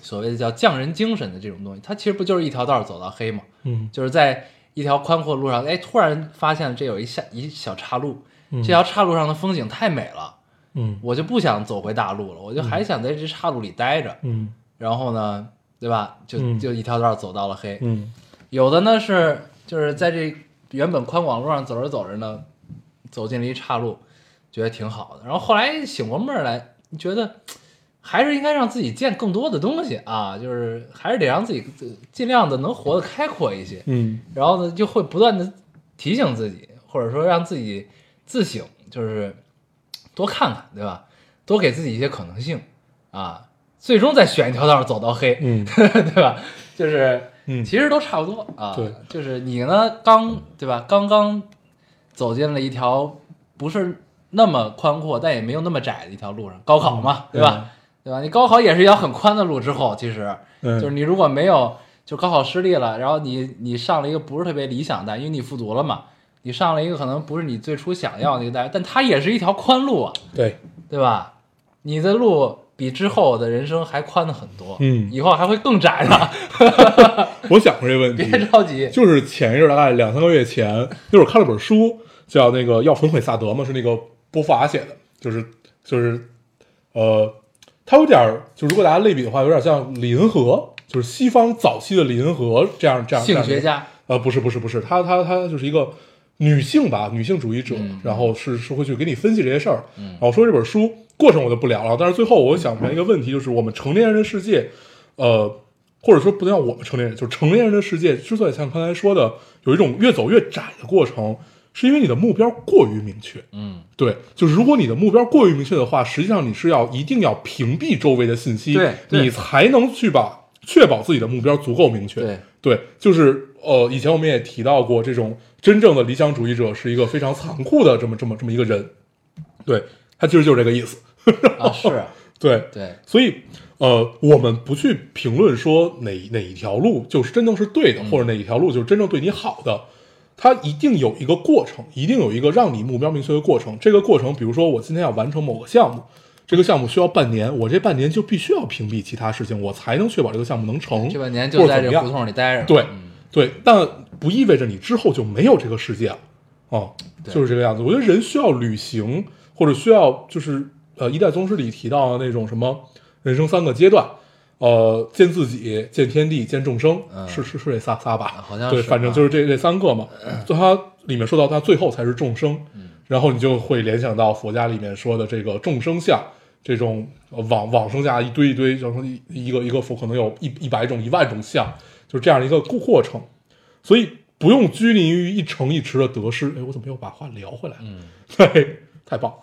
所谓的叫匠人精神的这种东西，它其实不就是一条道走到黑嘛？嗯就是在一条宽阔路上，哎，突然发现这有一下一小岔路，嗯这条岔路上的风景太美了，嗯我就不想走回大路了，我就还想在这岔路里待着。嗯然后呢，对吧？就嗯就一条道走到了黑。嗯有的呢是就是在这原本宽广路上走着走着呢，走进了一岔路，觉得挺好的。然后后来醒过闷儿来，觉得还是应该让自己见更多的东西啊，就是还是得让自己尽量的能活得开阔一些。嗯然后呢，就会不断的提醒自己，或者说让自己自省，就是多看看，对吧？多给自己一些可能性啊，最终再选一条道走到黑，嗯 对吧？就是，嗯其实都差不多啊。对，就是你呢，刚对吧？刚刚走进了一条不是那么宽阔，但也没有那么窄的一条路上，高考嘛，对吧？对吧？你高考也是一条很宽的路，之后其实嗯就是你如果没有就高考失利了，然后你你上了一个不是特别理想的，因为你复读了嘛，你上了一个可能不是你最初想要的那个大学，但它也是一条宽路啊，对，对吧？你的路比之后的人生还宽的很多，嗯以后还会更窄的，我想过这个问题，别着急，就是前一阵儿大概两三个月前，那会儿看了本书，叫那个《要焚毁萨德》嘛，是那个波伏娃写的，就是就是呃，它有点，就如果大家类比的话，有点像李银河，就是西方早期的李银河这样这样性学，家，呃，不是不是不是，他他他就是一个女性吧，女性主义者，嗯然后是是会去给你分析这些事儿。然后说这本书过程我就不聊了，但是最后我想出来一个问题，就是我们成年人的世界，呃，或者说不能叫我们成年人，就是成年人的世界，之所以像刚才说的有一种越走越窄的过程，是因为你的目标过于明确。嗯。对，就是如果你的目标过于明确的话，实际上你是要一定要屏蔽周围的信息，对对。你才能去把确保自己的目标足够明确。对。对，就是呃，以前我们也提到过，这种真正的理想主义者是一个非常残酷的这么这么这么一个人，对他其实就是这个意思。啊 是啊，对，对，所以呃，我们不去评论说哪哪一条路就是真正是对的，嗯。或者哪一条路就是真正对你好的，它一定有一个过程，一定有一个让你目标明确的过程。这个过程，比如说我今天要完成某个项目，这个项目需要半年，我这半年就必须要屏蔽其他事情，我才能确保这个项目能成。这半年就在这胡者怎么样同里待着，对嗯对，但不意味着你之后就没有这个世界了，哦，对就是这个样子。我觉得人需要旅行，或者需要就是呃，一代宗师里提到的那种什么人生三个阶段，呃，见自己、见天地、见众生，嗯是是是这仨仨吧？好像对，反正就是这这三个嘛。就它里面说到它最后才是众生，嗯然后你就会联想到佛家里面说的这个众生相。这种呃往往生下一堆一堆，然后一一个一个佛可能有一一百种、一万种相，就是这样的一个过过程。所以不用拘泥于一城一池的得失。哎，我怎么又把话聊回来了？嗯，对，太棒！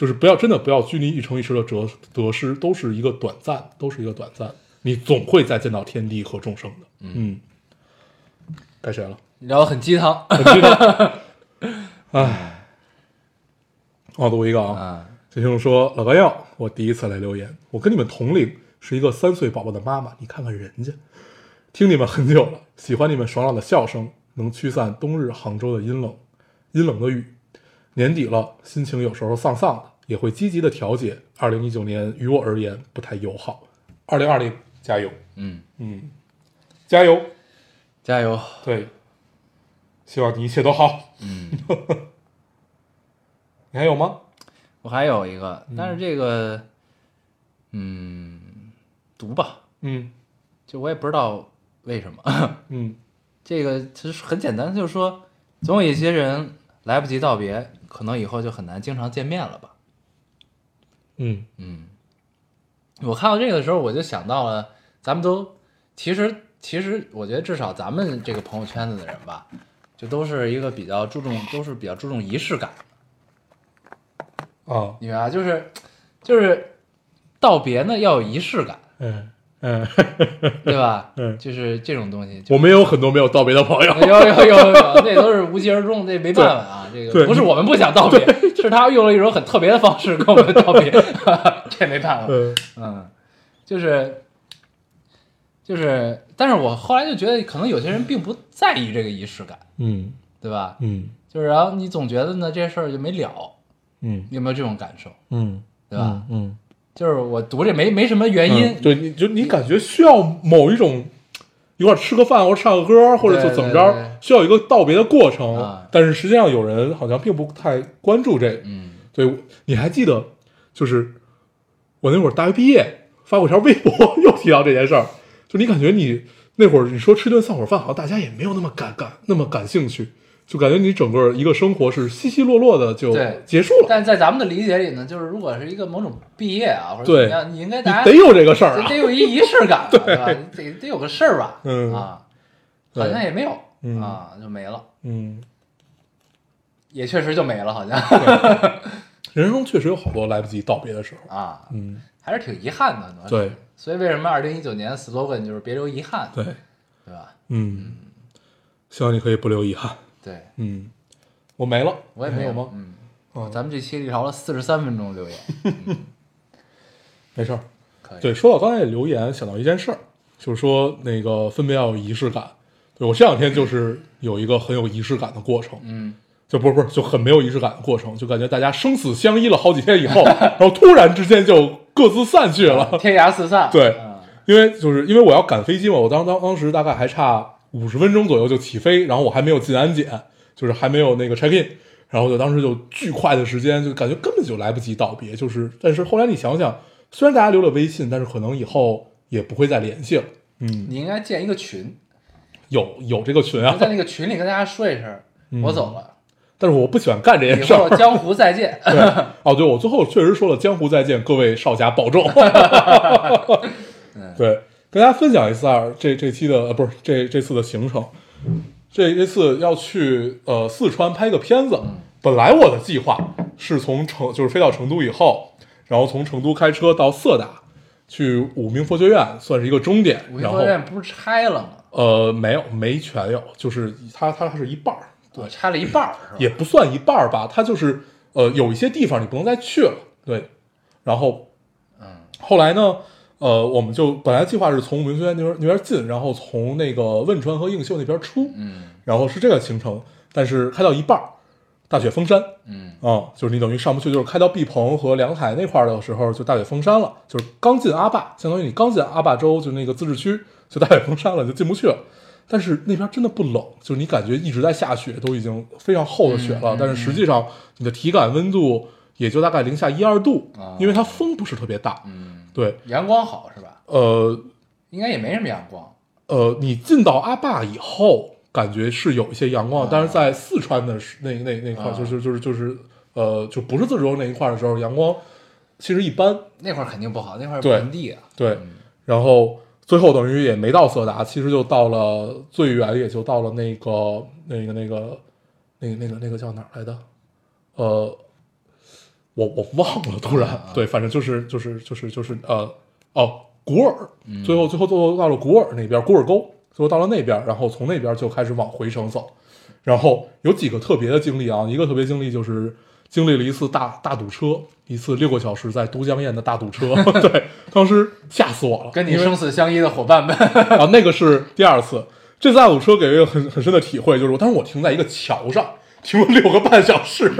就是不要真的不要拘泥一城一池的得得失，都是一个短暂，都是一个短暂。你总会再见到天地和众生的。嗯，该谁了？聊得很鸡汤我知道。唉，我读一个啊。啊，这听众说：“老高要，我第一次来留言，我跟你们同龄，是一个三岁宝宝的妈妈。你看看人家，听你们很久了，喜欢你们爽朗的笑声，能驱散冬日杭州的阴冷，阴冷的雨。年底了，心情有时候丧丧的，也会积极的调节。二零一九年于我而言不太友好，二零二零加油，嗯，嗯，加油，加油，对，希望你一切都好。嗯，你还有吗？我还有一个，但是这个，嗯，读吧，嗯就我也不知道为什么，嗯这个其实很简单，就是说，总有一些人来不及道别，可能以后就很难经常见面了吧。嗯嗯，我看到这个的时候，我就想到了，咱们都其实其实，我觉得至少咱们这个朋友圈子的人吧，就都是一个比较注重，都是比较注重仪式感，哦，你明白？就是就是道别呢要有仪式感，嗯嗯，对吧？嗯就是这种东西就。我们也有很多没有道别的朋友。有有有有有，那都是无疾而终，那没办法啊。这个不是我们不想道别，是他用了一种很特别的方式跟我们道别，这没办法。嗯嗯，就是就是，但是我后来就觉得，可能有些人并不在意这个仪式感，嗯对吧？嗯就是然后你总觉得呢，这事儿就没了，嗯你有没有这种感受？嗯，对吧？嗯，就是我读这没没什么原因，嗯对，你就你感觉需要某一种一块吃个饭或者唱个歌，或者就怎么着，需要有一个道别的过程啊。但是实际上有人好像并不太关注这个。嗯对，你还记得，就是我那会儿大学毕业发过一条微博，又提到这件事儿，就你感觉你那会儿你说吃顿散伙饭，好像大家也没有那么感感那么感兴趣，就感觉你整个一个生活是稀稀落落的就对。结束了。但在咱们的理解里呢，就是如果是一个某种毕业啊，或者怎对。么样，你应该大家得有这个事儿啊。得得，有一仪式感吧，对吧？得得有个事儿吧，嗯。啊，好像也没有嗯。啊，就没了，嗯，也确实就没了，好像 人生中确实有好多来不及道别的时候。啊，嗯，还是挺遗憾的。对，所以为什么二零一九年 slogan 就是别留遗憾，对，对吧？嗯，希望你可以不留遗憾。对。嗯，我没了，我也没有吗？嗯，哦咱们这期聊了四十三分钟留言，没事儿。可以，对，说到刚才留言，想到一件事儿，就是说那个分别要有仪式感。对我这两天就是有一个很有仪式感的过程，嗯，就不是不是就很没有仪式感的过程，就感觉大家生死相依了好几天以后，然后突然之间就各自散去了。天涯四散，对嗯。因为就是因为我要赶飞机嘛，我当当当时大概还差五十分钟左右就起飞，然后我还没有进安检，就是还没有那个 check in，然后就当时就巨快的时间，就感觉根本就来不及道别。就是，但是后来你想想，虽然大家留了微信，但是可能以后也不会再联系了。嗯，你应该建一个群，有有这个群啊，在那个群里跟大家说一声，嗯我走了，但是我不喜欢干这件事儿。江湖再见。对，哦，对，我最后确实说了“江湖再见”，各位少侠保重。对，跟大家分享一下这这期的呃，不是这这次的行程。这这次要去呃四川拍个片子，本来我的计划是从成就是飞到成都以后，然后从成都开车到色达，去武鸣佛学院算是一个终点，五一然后佛院不是拆了吗？呃没有没全有，就是它它是一半儿，对，拆了一半儿是吧？也不算一半儿吧，它就是呃有一些地方你不能再去了，对，然后嗯，后来呢，呃，我们就本来计划是从明学院那边那边进，然后从那个汶川和映秀那边出，嗯然后是这个行程，但是开到一半儿，大雪封山，嗯啊、就是你等于上不去，就是开到毕棚和凉台那块儿的时候，就大雪封山了，就是刚进阿坝，相当于你刚进阿坝州，就那个自治区，就大雪封山了，就进不去了。但是那边真的不冷，就是你感觉一直在下雪，都已经非常厚的雪了，嗯嗯但是实际上你的体感温度也就大概零下一二度，啊因为它风不是特别大。嗯，对，阳光好是吧？呃应该也没什么阳光。呃，你进到阿坝以后，感觉是有一些阳光，但是在四川的是那那那块儿，啊就是就是就是呃，就不是自治州那一块儿的时候，阳光其实一般。那块儿肯定不好，那块儿盆地啊。对，然后最后等于也没到色达，其实就到了最远也就到了那个那个那个那个那个那个叫哪儿来的？呃，我我忘了，突然、啊对，反正就是就是就是就是呃哦，古尔，最后最后最后到了古尔那边，古尔沟，最后到了那边，然后从那边就开始往回程走，然后有几个特别的经历啊，一个特别经历就是经历了一次大大堵车，一次六个小时在都江堰的大堵车，对，当时吓死我了，跟你生死相依的伙伴们，啊，那个是第二次。这次大堵车给了一个很很深的体会，就是我当时我停在一个桥上，停了六个半小时。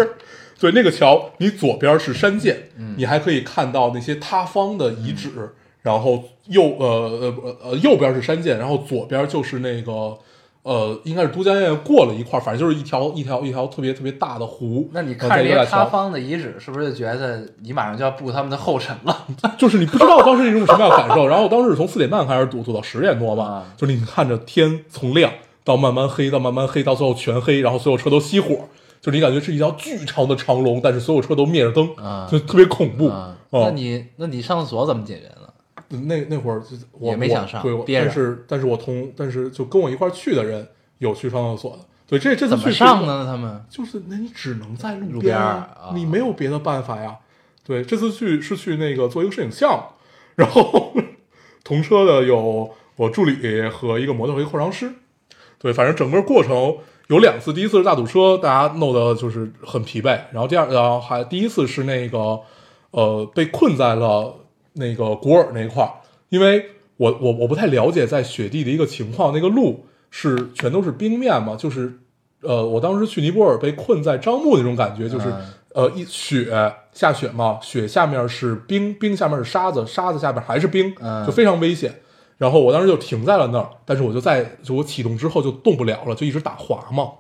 对，那个桥，你左边是山涧，你还可以看到那些塌方的遗址，然后右呃呃呃呃右边是山涧，然后左边就是那个呃应该是都江堰过了一块，反正就是一条一条一条特别特别大的湖。那你看这些在一个大桥塌方的遗址，是不是就觉得你马上就要步他们的后尘了？就是你不知道当时一种什么样的感受。然后当时是从四点半开始堵，堵到十点多嘛啊，就是你看着天从亮到慢慢黑，到慢慢黑，到最后全黑，然后所有车都熄火，就是你感觉是一条巨长的长龙，但是所有车都灭着灯，啊就特别恐怖。那你那你上厕所怎么解决呢？那那会儿就我也没想上我对，我但是但是我同但是就跟我一块儿去的人有去上厕所的，对，这这次怎么去上呢？他们就是那你只能在路路边你没有别的办法呀。对，这次去是去那个做一个摄影项目，然后 同车的有我助理和一个模特和一个化妆师。对，反正整个过程有两次，第一次是大堵车，大家弄得就是很疲惫，然后第二，然后还第一次是那个呃被困在了那个古尔那一块儿，因为我我我不太了解在雪地的一个情况，那个路是全都是冰面嘛，就是呃我当时去尼泊尔被困在樟木那种感觉，就是、嗯。呃一雪下雪嘛，雪下面是冰，冰下面是沙子，沙子下面还是冰，嗯。就非常危险。然后我当时就停在了那儿，但是我就在就我启动之后就动不了了，就一直打滑嘛。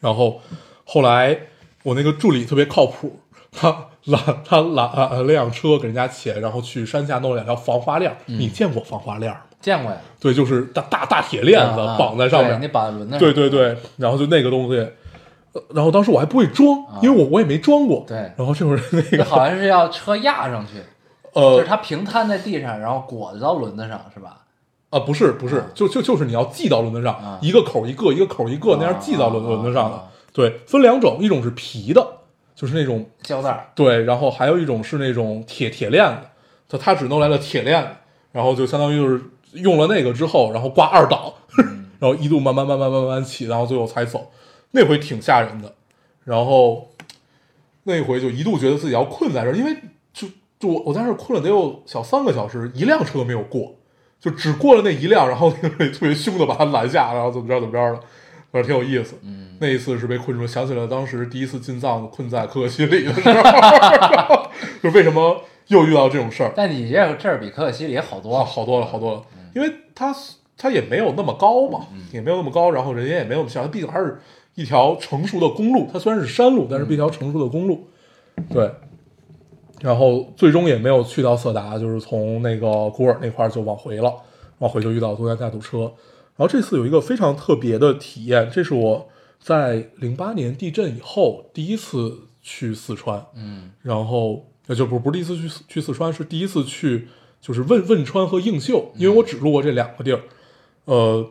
然后后来我那个助理特别靠谱，他拦他拦呃了辆车给人家钱，然后去山下弄了两条防滑链儿。你见过防滑链吗？见过呀？对，就是大大大铁链子绑在上面。对你绑在轮子上。对对对，然后就那个东西，呃然后当时我还不会装，因为我我也没装过。对然后这会儿那个好像是要车压上去，就呃是它平摊在地上，然后裹到轮子上，是吧？啊不是不是啊，就就就是你要系到轮子上啊，一个口一个，一个口一个那样系到轮啊轮子上的。对，分两种，一种是皮的，就是那种胶带对，然后还有一种是那种铁铁链子，它它只弄来了铁链子，然后就相当于就是用了那个之后，然后挂二档，然后一路慢慢慢慢慢慢起，然后最后才走，那回挺吓人的。然后那回就一度觉得自己要困在这儿，因为就就我我在那儿困了得有小三个小时，一辆车都没有过，就只过了那一辆，然后那个人特别凶的把他拦下，然后怎么着怎么着的，反正挺有意思。嗯那一次是被困住，想起了当时第一次进藏困在可可西里的时候，就为什么又遇到这种事儿？但你这这儿比可可西里好多哇，了。好多了，好多了，因为它它也没有那么高嘛，也没有那么高，然后人家也没有那么小，它毕竟还是一条成熟的公路，它虽然是山路，但是是一条成熟的公路，对。然后最终也没有去到色达，就是从那个古尔那块儿就往回了，往回就遇到东南大堵车。然后这次有一个非常特别的体验，这是我在零八年地震以后第一次去四川，嗯。然后呃就不不是第一次去四去四川，是第一次去就是汶汶川和映秀，因为我只路过这两个地儿，呃，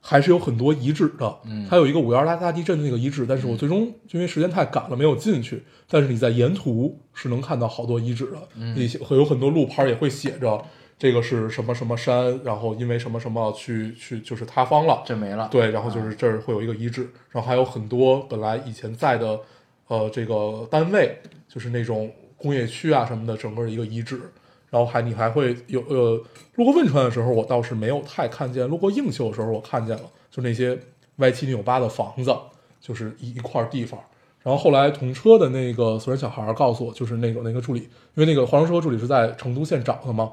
还是有很多遗址的。嗯还有一个五幺二大大地震的那个遗址，但是我最终因为时间太赶了没有进去。但是你在沿途是能看到好多遗址的，一些会有很多路牌也会写着这个是什么什么山，然后因为什么什么去去就是塌方了，这没了。对，然后就是这儿会有一个遗址，然后还有很多本来以前在的，呃，这个单位，就是那种工业区啊什么的，整个一个遗址。然后还你还会有呃，路过汶川的时候，我倒是没有太看见；路过映秀的时候，我看见了，就那些歪七扭八的房子，就是一一块地方。然后后来同车的那个所有小孩告诉我，就是那种那个助理，因为那个化妆车助理是在成都县找的嘛，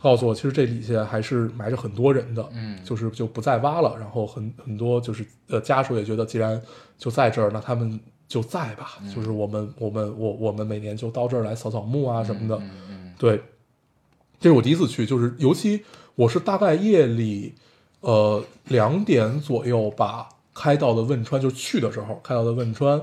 告诉我，其实这底下还是埋着很多人的，嗯就是就不再挖了。然后很很多就是呃家属也觉得，既然就在这儿，那他们就在吧。就是我们我们我我们每年就到这儿来扫扫墓啊什么的。嗯嗯对，这是我第一次去，就是尤其我是大概夜里呃两点左右吧开到的汶川，就是去的时候开到的汶川，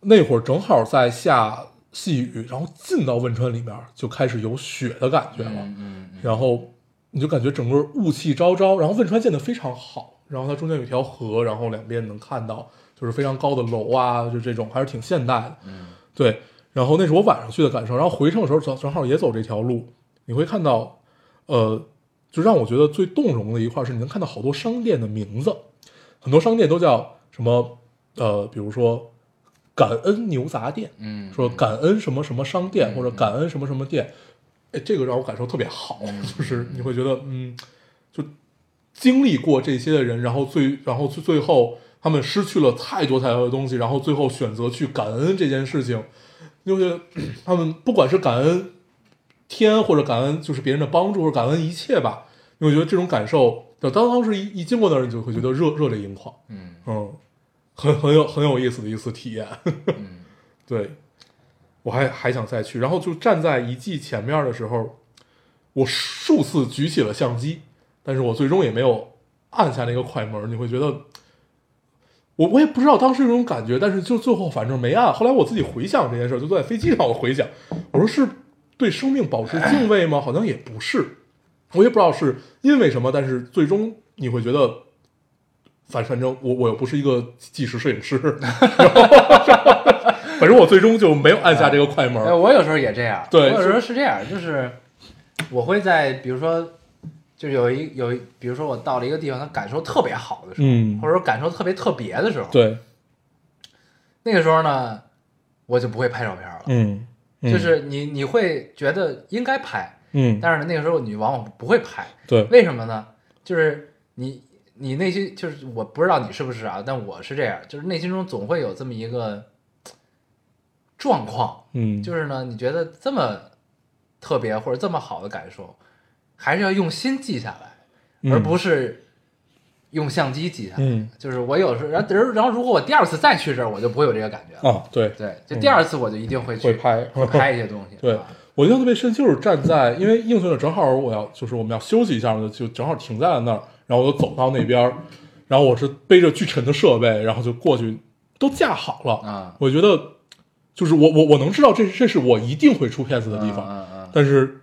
那会儿正好在下细雨，然后进到汶川里面就开始有雪的感觉了。嗯嗯嗯然后你就感觉整个雾气昭昭，然后汶川建得非常好，然后它中间有一条河，然后两边能看到就是非常高的楼啊，就这种还是挺现代的，嗯对。然后那是我晚上去的感受，然后回程的时候正正好也走这条路，你会看到，呃，就让我觉得最动容的一块是你能看到好多商店的名字，很多商店都叫什么，呃，比如说感恩牛杂店，嗯，说感恩什么什么商店或者感恩什么什么店，哎，这个让我感受特别好，就是你会觉得，嗯，就经历过这些的人，然后最然后最最后他们失去了太多太多的东西，然后最后选择去感恩这件事情，因为他们不管是感恩天或者感恩就是别人的帮助或者感恩一切吧，因为我觉得这种感受，当当时一一经过那儿，你就会觉得热热泪盈眶，嗯嗯，很很有很有意思的一次体验。嗯 对，我还还想再去，然后就站在遗迹前面的时候，我数次举起了相机，但是我最终也没有按下那个快门。你会觉得，我我也不知道当时有种感觉，但是就最后反正没按。后来我自己回想这件事，就坐在飞机上我回想，我说是对生命保持敬畏吗？好像也不是，我也不知道是因为什么，但是最终你会觉得。反反正我我又不是一个纪实摄影师，反正我最终就没有按下这个快门哎，。我有时候也这样，对我有时候是这样，就是我会在比如说，就有一有一，比如说我到了一个地方，他感受特别好的时候，嗯或者说感受特别特别的时候，对，那个时候呢，我就不会拍照片了。嗯，嗯就是你你会觉得应该拍，嗯，但是呢，那个时候你往往不会拍，对，为什么呢？就是你你内心就是我不知道你是不是啊，但我是这样，就是内心中总会有这么一个状况，嗯，就是呢，你觉得这么特别或者这么好的感受，还是要用心记下来，嗯。而不是用相机记下来。嗯就是我有时候，然后然后如果我第二次再去这儿，我就不会有这个感觉了。啊，对，对，就第二次我就一定会去会拍会拍一些东西。对啊我印象特别深，就是站在，因为应训了正好我要就是我们要休息一下嘛，就正好停在了那儿，然后我就走到那边儿，然后我是背着巨沉的设备，然后就过去，都架好了。啊我觉得就是我我我能知道这这是我一定会出片子的地方，嗯嗯但是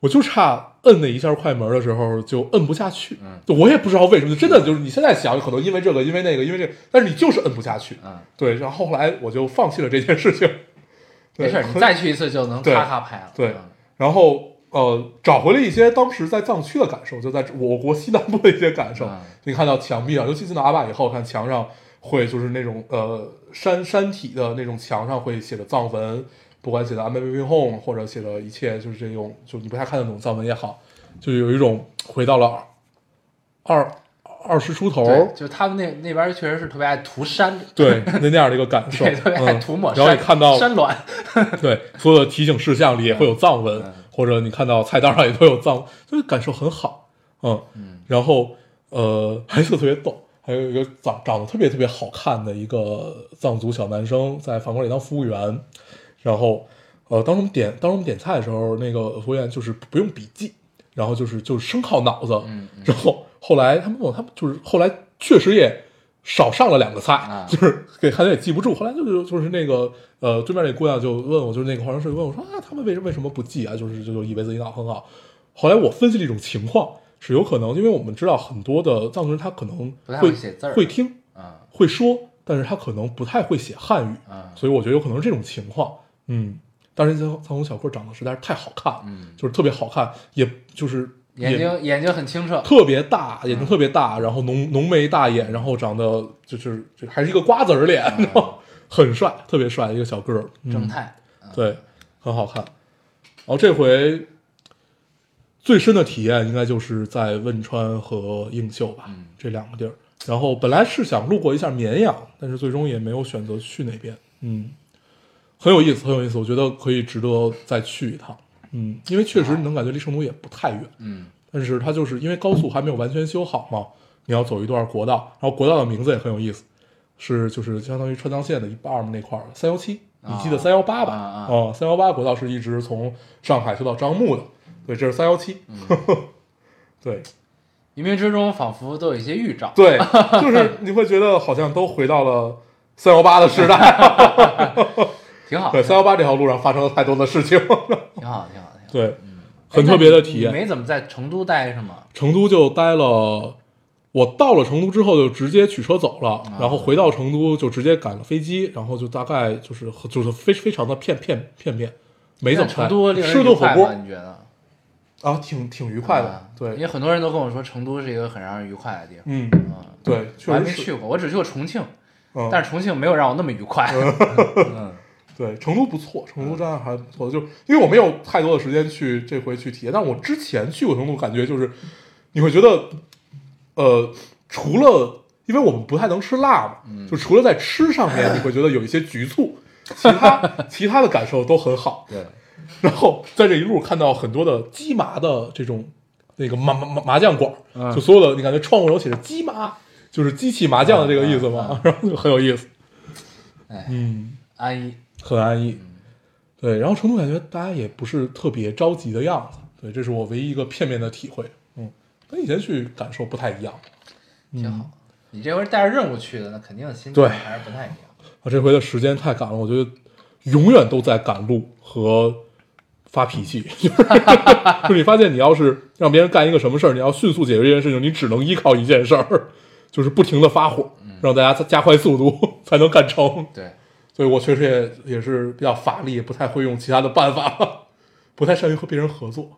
我就差摁那一下快门的时候就摁不下去，嗯就我也不知道为什么，真的就是你现在想，可能因为这个，因为那个，因为这个，但是你就是摁不下去。嗯，对，然后后来我就放弃了这件事情。没事，你再去一次就能对咔咔拍了。对嗯然后呃，找回了一些当时在藏区的感受，就在我国西南部的一些感受。嗯你看到墙壁上，尤其进到阿坝以后，看墙上会就是那种呃山山体的那种墙上会写着藏文，不管写的 I'm baby home 或者写的一切就是这种，就你不太看得懂藏文也好，就有一种回到了二二十出头，对，就他们那那边确实是特别爱涂山，对那那样的一个感 受，对，特别爱嗯涂抹山。然后你看到山峦，对，所有的提醒事项里也会有藏文，嗯或者你看到菜单上也都有藏，就是感受很好。嗯，嗯然后呃，还有一个特别逗，还有一个长长得特别特别好看的一个藏族小男生在饭馆里当服务员，然后呃，当时我们点当时我们点菜的时候，那个服务员就是不用笔记，然后就是就是生靠脑子，嗯嗯然后后来他们问我，他们就是后来确实也少上了两个菜，啊就是给孩子也记不住。后来就是就是那个呃，对面那姑娘就问我，就是那个化妆师问我说啊，他们为什为什么不记啊？就是就就以为自己脑很好。后来我分析了一种情况，是有可能，因为我们知道很多的藏族人他可能不太会会写字儿会听啊会说，但是他可能不太会写汉语，啊所以我觉得有可能是这种情况。嗯，但是藏藏族小哥长得实在是太好看了，嗯。就是特别好看，也就是眼睛眼睛很清澈，特别大，眼睛特别大，然后浓浓眉大眼，然后长得就是就还是一个瓜子儿脸，然 后很帅，特别帅一个小个儿，嗯。正太，对，很好看。然后这回最深的体验应该就是在汶川和映秀吧，嗯。这两个地儿。然后本来是想路过一下绵阳，但是最终也没有选择去那边。嗯，很有意思，很有意思，我觉得可以值得再去一趟。嗯，因为确实你能感觉离成都也不太远，嗯。但是它就是因为高速还没有完全修好嘛，你要走一段国道，然后国道的名字也很有意思，是就是相当于川藏线的一半嘛那块儿三幺七，你记得三幺八吧？啊啊？哦，三幺八国道是一直从上海修到樟木的，对，这是三幺七，对。冥冥之中仿佛都有一些预兆，对，就是你会觉得好像都回到了三幺八的时代，挺好，对，三幺八这条路上发生了太多的事情，挺好，挺好，挺好。对，很特别的体验。没怎么在成都待是吗？成都就待了，我到了成都之后就直接取车走了，啊然后回到成都就直接赶了飞机，然后就大概就是就是非非常的片片片面，没怎么成都吃顿火锅？你觉得？啊，挺挺愉快的，啊对因为，很多人都跟我说成都是一个很让人愉快的地方。嗯，嗯，对，我还没去过，我只去过重庆，嗯，但是重庆没有让我那么愉快。嗯对，成都不错，成都真的还不错，就因为我没有太多的时间去这回去体验，但我之前去过成都，感觉就是你会觉得，呃，除了因为我们不太能吃辣嘛，嗯就除了在吃上面你会觉得有一些局促，其他 其他的感受都很好。对，然后在这一路看到很多的鸡麻的这种那个麻麻麻麻将馆，嗯就所有的你感觉窗户上写着鸡麻，就是机器麻将的这个意思嘛，然后就很有意思。哎嗯，安逸。很安逸。对，然后成都感觉大家也不是特别着急的样子，对，这是我唯一一个片面的体会。嗯，跟以前去感受不太一样。挺好。你这回带着任务去的，那肯定心情对还是不太一样。啊，这回的时间太赶了，我觉得永远都在赶路和发脾气。就 是就是你发现，你要是让别人干一个什么事儿，你要迅速解决这件事情，你只能依靠一件事儿，就是不停的发火，让大家加快速度 才能干成。对，所以我确实也也是比较乏力，不太会用其他的办法了，不太善于和别人合作。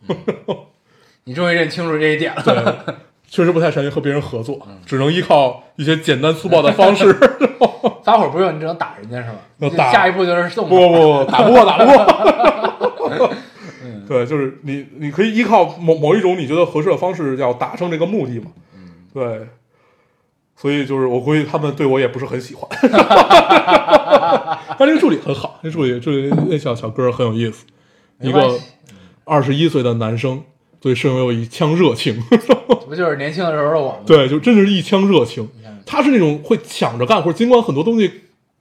你终于认清楚这一点了。对，确实不太善于和别人合作，只能依靠一些简单粗暴的方式。打火不用，你只能打人家是吧？下一步就是送不不不，打不过，打不过。对，就是你，你可以依靠某某一种你觉得合适的方式，要达成这个目的嘛。对。所以就是我估计他们对我也不是很喜欢。但这个助理很好，那助理助理那小小哥很有意思，一个二十一岁的男生，对摄影有一腔热情。这不就是年轻的时候的我吗？对，就真的是一腔热情。他是那种会抢着干，或者尽管很多东西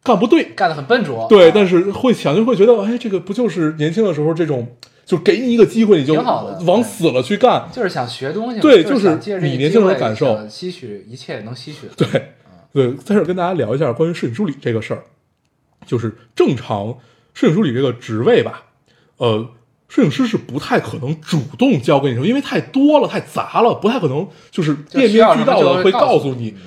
干不对，干得很笨拙。对，啊但是会抢就会觉得，哎，这个不就是年轻的时候这种，就给你一个机会，你就往死了去干。就是想学东西，对就是你年轻人的感受。吸取一切能吸取的。对，对，在这儿跟大家聊一下关于摄影助理这个事儿，就是正常摄影助理这个职位吧，呃，摄影师是不太可能主动交给你什么，因为太多了，太杂了，不太可能就是面面俱到的会告告诉你诉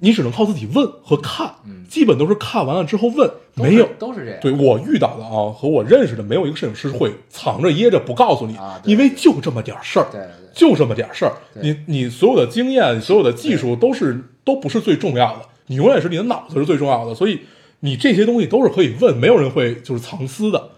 你，只能靠自己问和看，基本都是看完了之后问，没有。都是这样。对我遇到的啊，和我认识的没有一个摄影师会藏着掖着不告诉你，因为就这么点事儿，就这么点事儿。你你所有的经验、所有的技术都是都不是最重要的，你永远是你的脑子是最重要的。所以你这些东西都是可以问，没有人会就是藏私的。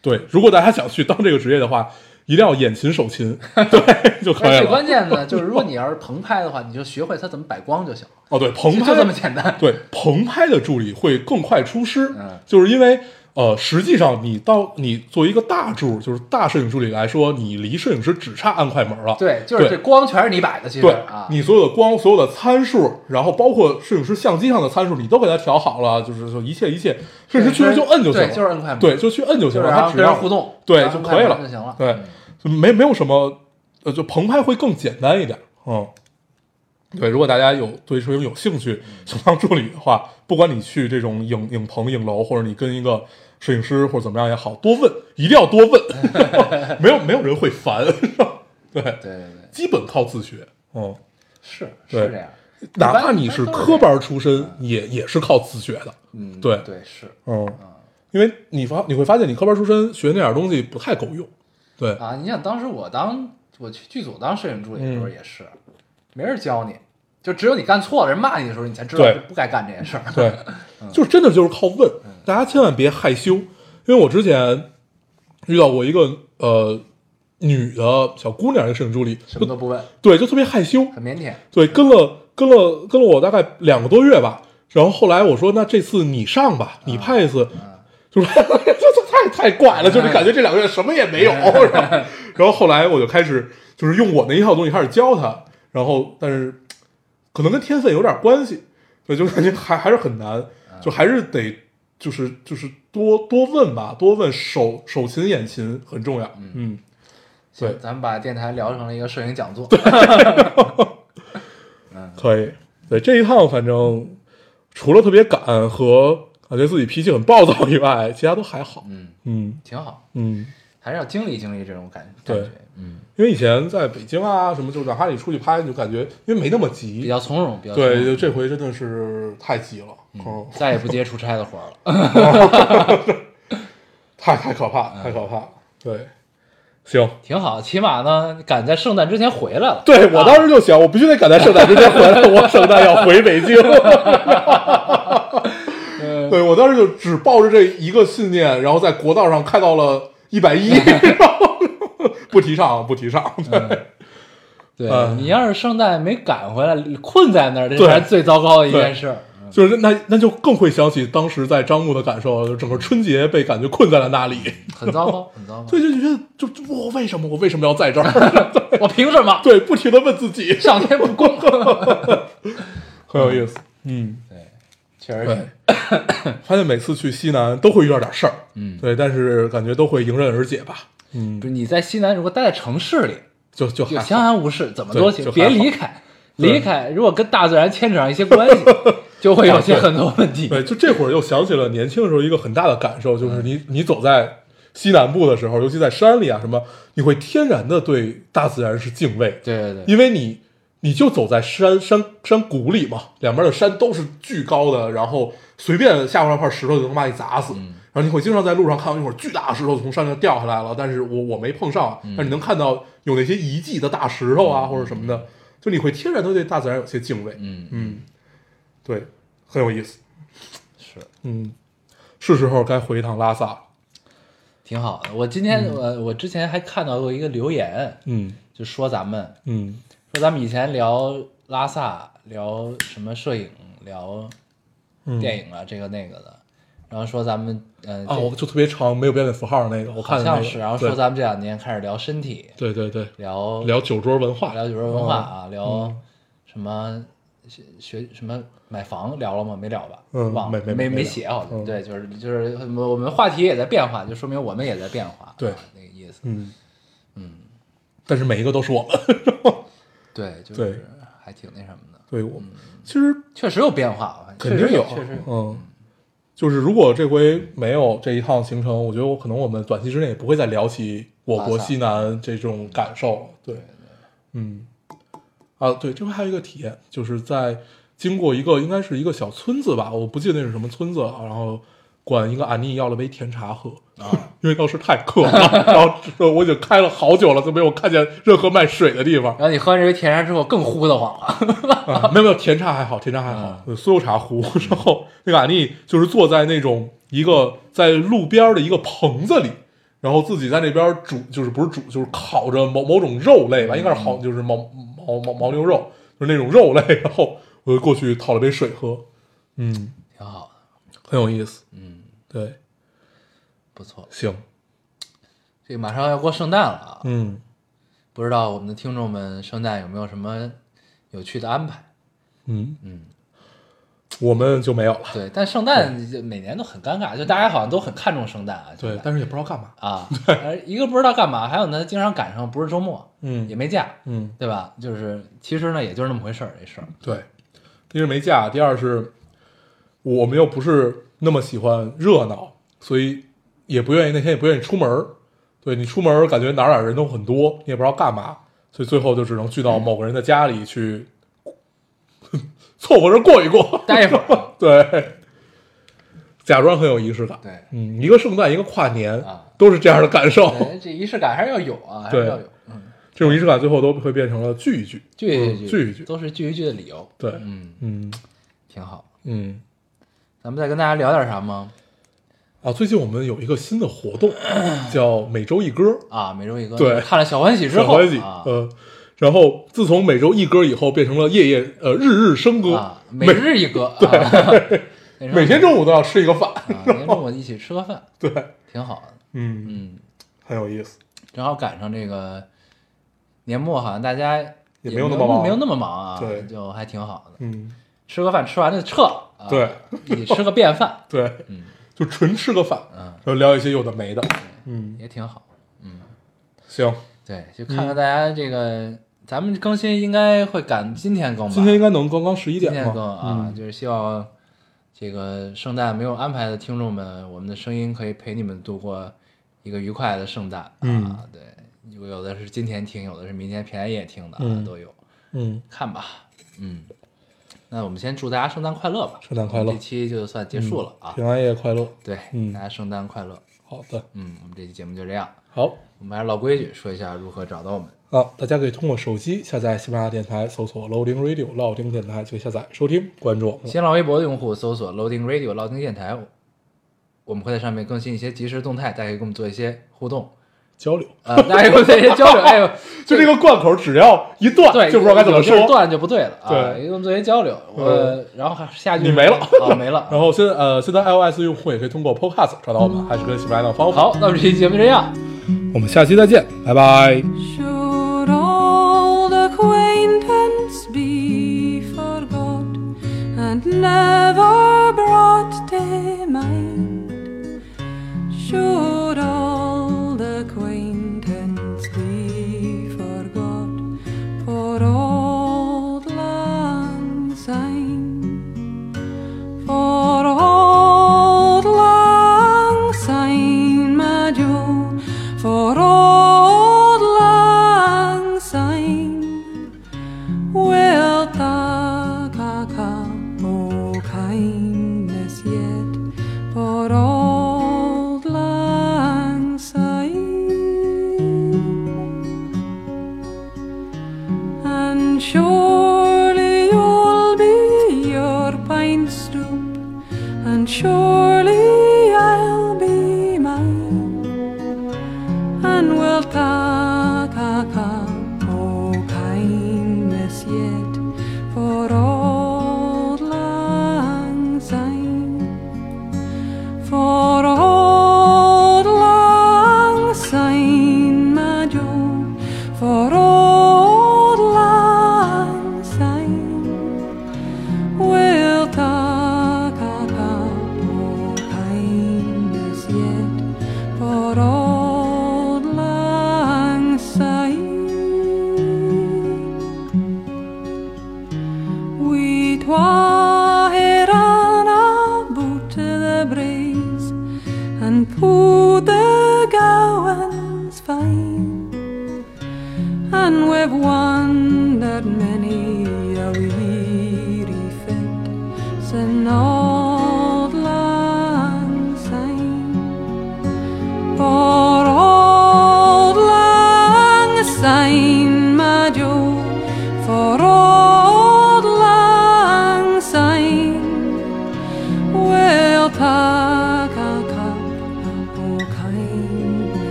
对，如果大家想去当这个职业的话，一定要眼勤手勤，对 就可以了最。关键的就是，如果你要是棚拍的话，你就学会它怎么摆光就行了，哦，对，棚拍就就这么简单。对，棚拍的助理会更快出师，嗯就是因为呃，实际上你到你作为一个大助，就是大摄影助理来说，你离摄影师只差按快门了。对，就是这光全是你摆的，其实对啊，你所有的光、所有的参数，然后包括摄影师相机上的参数，你都给他调好了，就是说一切一切，摄影师去那就摁就行了，对就是摁快门对，就去摁就行了，然后他只要互动，对就可以了就行了。对嗯，就没没有什么，呃，就棚拍会更简单一点，嗯，对，如果大家有对摄影有兴趣，想当助理的话，不管你去这种影影棚、影楼，或者你跟一个摄影师或者怎么样也好，多问，一定要多问，没有没有人会烦，对，对对对，基本靠自学，嗯，是是这样。哪怕你是科班出身，也也是靠自学的，嗯，对对是嗯，因为你发你会发现，你科班出身学那点东西不太够用，对，啊。你想当时我当我去剧组当摄影助理的时候嗯也是，没人教你，就只有你干错了，人骂你的时候，你才知道不该干这件事儿。对，就是真的就是靠问，大家千万别害羞，因为我之前遇到过一个呃女的小姑娘，一个摄影助理，什么都不问，对，就特别害羞，很腼腆。对，跟了跟了跟了我大概两个多月吧，然后后来我说那这次你上吧，你拍一次，就是这这太太怪了，就是感觉这两个月什么也没有，然 后然后后来我就开始就是用我那一套东西开始教他，然后但是可能跟天分有点关系，对，就感觉还还是很难，就还是得就是就是多多问吧，多问手手勤眼勤很重要，嗯，对行，咱们把电台聊成了一个摄影讲座。可以，对这一趟反正除了特别赶和感觉自己脾气很暴躁以外，其他都还好，嗯，嗯挺好，嗯。还是要经历经历这种感对感觉。嗯，因为以前在北京啊什么，就哪怕你出去拍，你就感觉因为没那么急，比较从容，比较对，就这回真的是太急了，嗯，再也不接出差的活儿了。太太可怕，嗯太可怕，对，行，挺好，起码呢赶在圣诞之前回来了。对我当时就想，我必须得赶在圣诞之前回来，我圣诞要回北京。嗯对我当时就只抱着这一个信念，然后在国道上开到了一百一，不提倡，不提倡。对，对嗯你要是圣诞没赶回来，困在那儿，这是最糟糕的一件事。就是那那就更会想起当时在张木的感受，就整个春节被感觉困在了那里。很糟糕，很糟糕。所以就觉得，就就我为什么我为什么要在这儿？我凭什么？对，不停的问自己，上天不公。很有意思。嗯，对，确实对。，发现每次去西南都会遇到点事儿，嗯，对，但是感觉都会迎刃而解吧。嗯。不，是你在西南，如果待在城市里，就就好。就相安无事，怎么都行，别离开。离开，如果跟大自然牵扯上一些关系，就会有些很多问题。对，就这会儿又想起了年轻的时候一个很大的感受，就是你你走在西南部的时候，尤其在山里啊什么，你会天然的对大自然是敬畏，对对对，因为你你就走在山山山谷里嘛，两边的山都是巨高的，然后随便下过来块石头就能把你砸死。然后你会经常在路上看到一会儿巨大的石头从山上掉下来了，但是我我没碰上，但是你能看到有那些遗迹的大石头啊、或者什么的，就你会天然的对大自然有些敬畏。嗯，嗯，对，很有意思。是嗯，是时候该回一趟拉萨了。挺好的。我今天我我之前还看到过一个留言，嗯就说咱们嗯说咱们以前聊拉萨，聊什么摄影，聊嗯，电影啊，这个那个的，然后说咱们嗯、呃啊，我就特别长没有标点符号的那个，我看像是，然后说咱们这两年开始聊身体，对对对，聊聊酒桌文化，聊酒桌文化啊，聊嗯什么学学什么买房聊了吗？没聊吧？嗯忘了没没没没写好像。嗯对，就是就是我们话题也在变化，就说明我们也在变化。对啊那个意思。嗯嗯，但是每一个都是我们。对，就是还挺那什么的，对我，其实确实有变化，肯定有，确实有。嗯，就是如果这回没有这一趟行程，我觉得我可能我们短期之内也不会再聊起我国西南这种感受了。对，嗯，啊，对，这回还有一个体验，就是在经过一个应该是一个小村子吧，我不记得那是什么村子了，然后管一个安妮要了杯甜茶喝。啊，因为当时太渴了，然后我已经开了好久了，都没有看见任何卖水的地方。然后你喝完这杯甜茶之后更呼得慌了。啊，没有没有，甜茶还好，甜茶还好，呃酥油茶糊。然后那个安妮就是坐在那种一个在路边的一个棚子里，然后自己在那边煮，就是不是煮，就是烤着某某种肉类吧，应该是好，就是牦牦牦牦牛肉，就是那种肉类。然后我就过去讨了杯水喝，嗯，挺好的，很有意思。嗯，对，不错。行，这马上要过圣诞了啊，嗯不知道我们的听众们圣诞有没有什么有趣的安排？嗯，嗯，我们就没有了。对，但圣诞每年都很尴尬，就大家好像都很看重圣诞啊。对但是也不知道干嘛。啊，而一个不知道干嘛，还有呢，经常赶上不是周末，嗯也没假，嗯，对吧？就是其实呢，也就是那么回事儿，这事儿。对，第一是没假，第二是我们又不是那么喜欢热闹，所以也不愿意那天也不愿意出门儿。对你出门儿感觉哪哪人都很多，你也不知道干嘛，所以最后就只能聚到某个人的家里去凑合着过一过。待一会儿，对，假装很有仪式感。对，嗯，一个圣诞，一个跨年，啊都是这样的感受。这仪式感还是要有啊，还是对要有。嗯，这种仪式感最后都会变成了聚一聚。聚一嗯聚一聚。都是聚一聚的理由。对，嗯，嗯挺好。嗯。咱们再跟大家聊点啥吗？啊，最近我们有一个新的活动，叫每周一歌。啊，每周一歌。对看了小欢喜之后小欢喜，啊，呃，然后自从每周一歌以后，变成了夜夜呃日日笙歌，啊，每日一歌，对，每天中午都要吃一个饭。啊，每天中午一起吃个饭，对，挺好的。嗯，嗯，很有意思。正好赶上这个年末，好像大家也没没有那么忙没有那么忙啊，对就还挺好的。嗯，吃个饭吃完就撤，啊对，你吃个便饭，对，嗯就纯吃个饭，嗯，然后聊一些有的没的。嗯，也挺好。嗯行，对，就看看大家这个，咱们更新应该会赶今天更吧？今天应该能更刚十一点今天更？啊，嗯，就是希望这个圣诞没有安排的听众们，我们的声音可以陪你们度过一个愉快的圣诞嗯啊。对，有有的是今天听，有的是明天平安夜听的啊，嗯都有。嗯，看吧，嗯，那我们先祝大家圣诞快乐吧，圣诞快乐这期就算结束了啊。平安夜快乐。对，嗯大家圣诞快乐。好的，嗯，我们这期节目就这样。好。我们还是老规矩，说一下如何找到我们。啊，大家可以通过手机下载喜马拉雅电台，搜索 Loading Radio 老丁电台，就下载收听，关注我们。新浪微博的用户搜索 Loading Radio 老丁电台，我们会在上面更新一些即时动态，大家可以跟我们做一些互动。交流，啊，大家可以跟我们做一些交流。哎呦，就这个贯口，只要一断，就不知道该怎么说。断就不对了啊。对可以跟我们做一些交流。呃，然后还下句你没了啊，没了。然后现在呃，现在 iOS 用户也可以通过 Podcast 找到我们，还是跟喜马拉雅的方法。好，那我们这期节目就这样。我们下期再见，拜拜。Should old acquaintance be forgot and never brought to mind? Should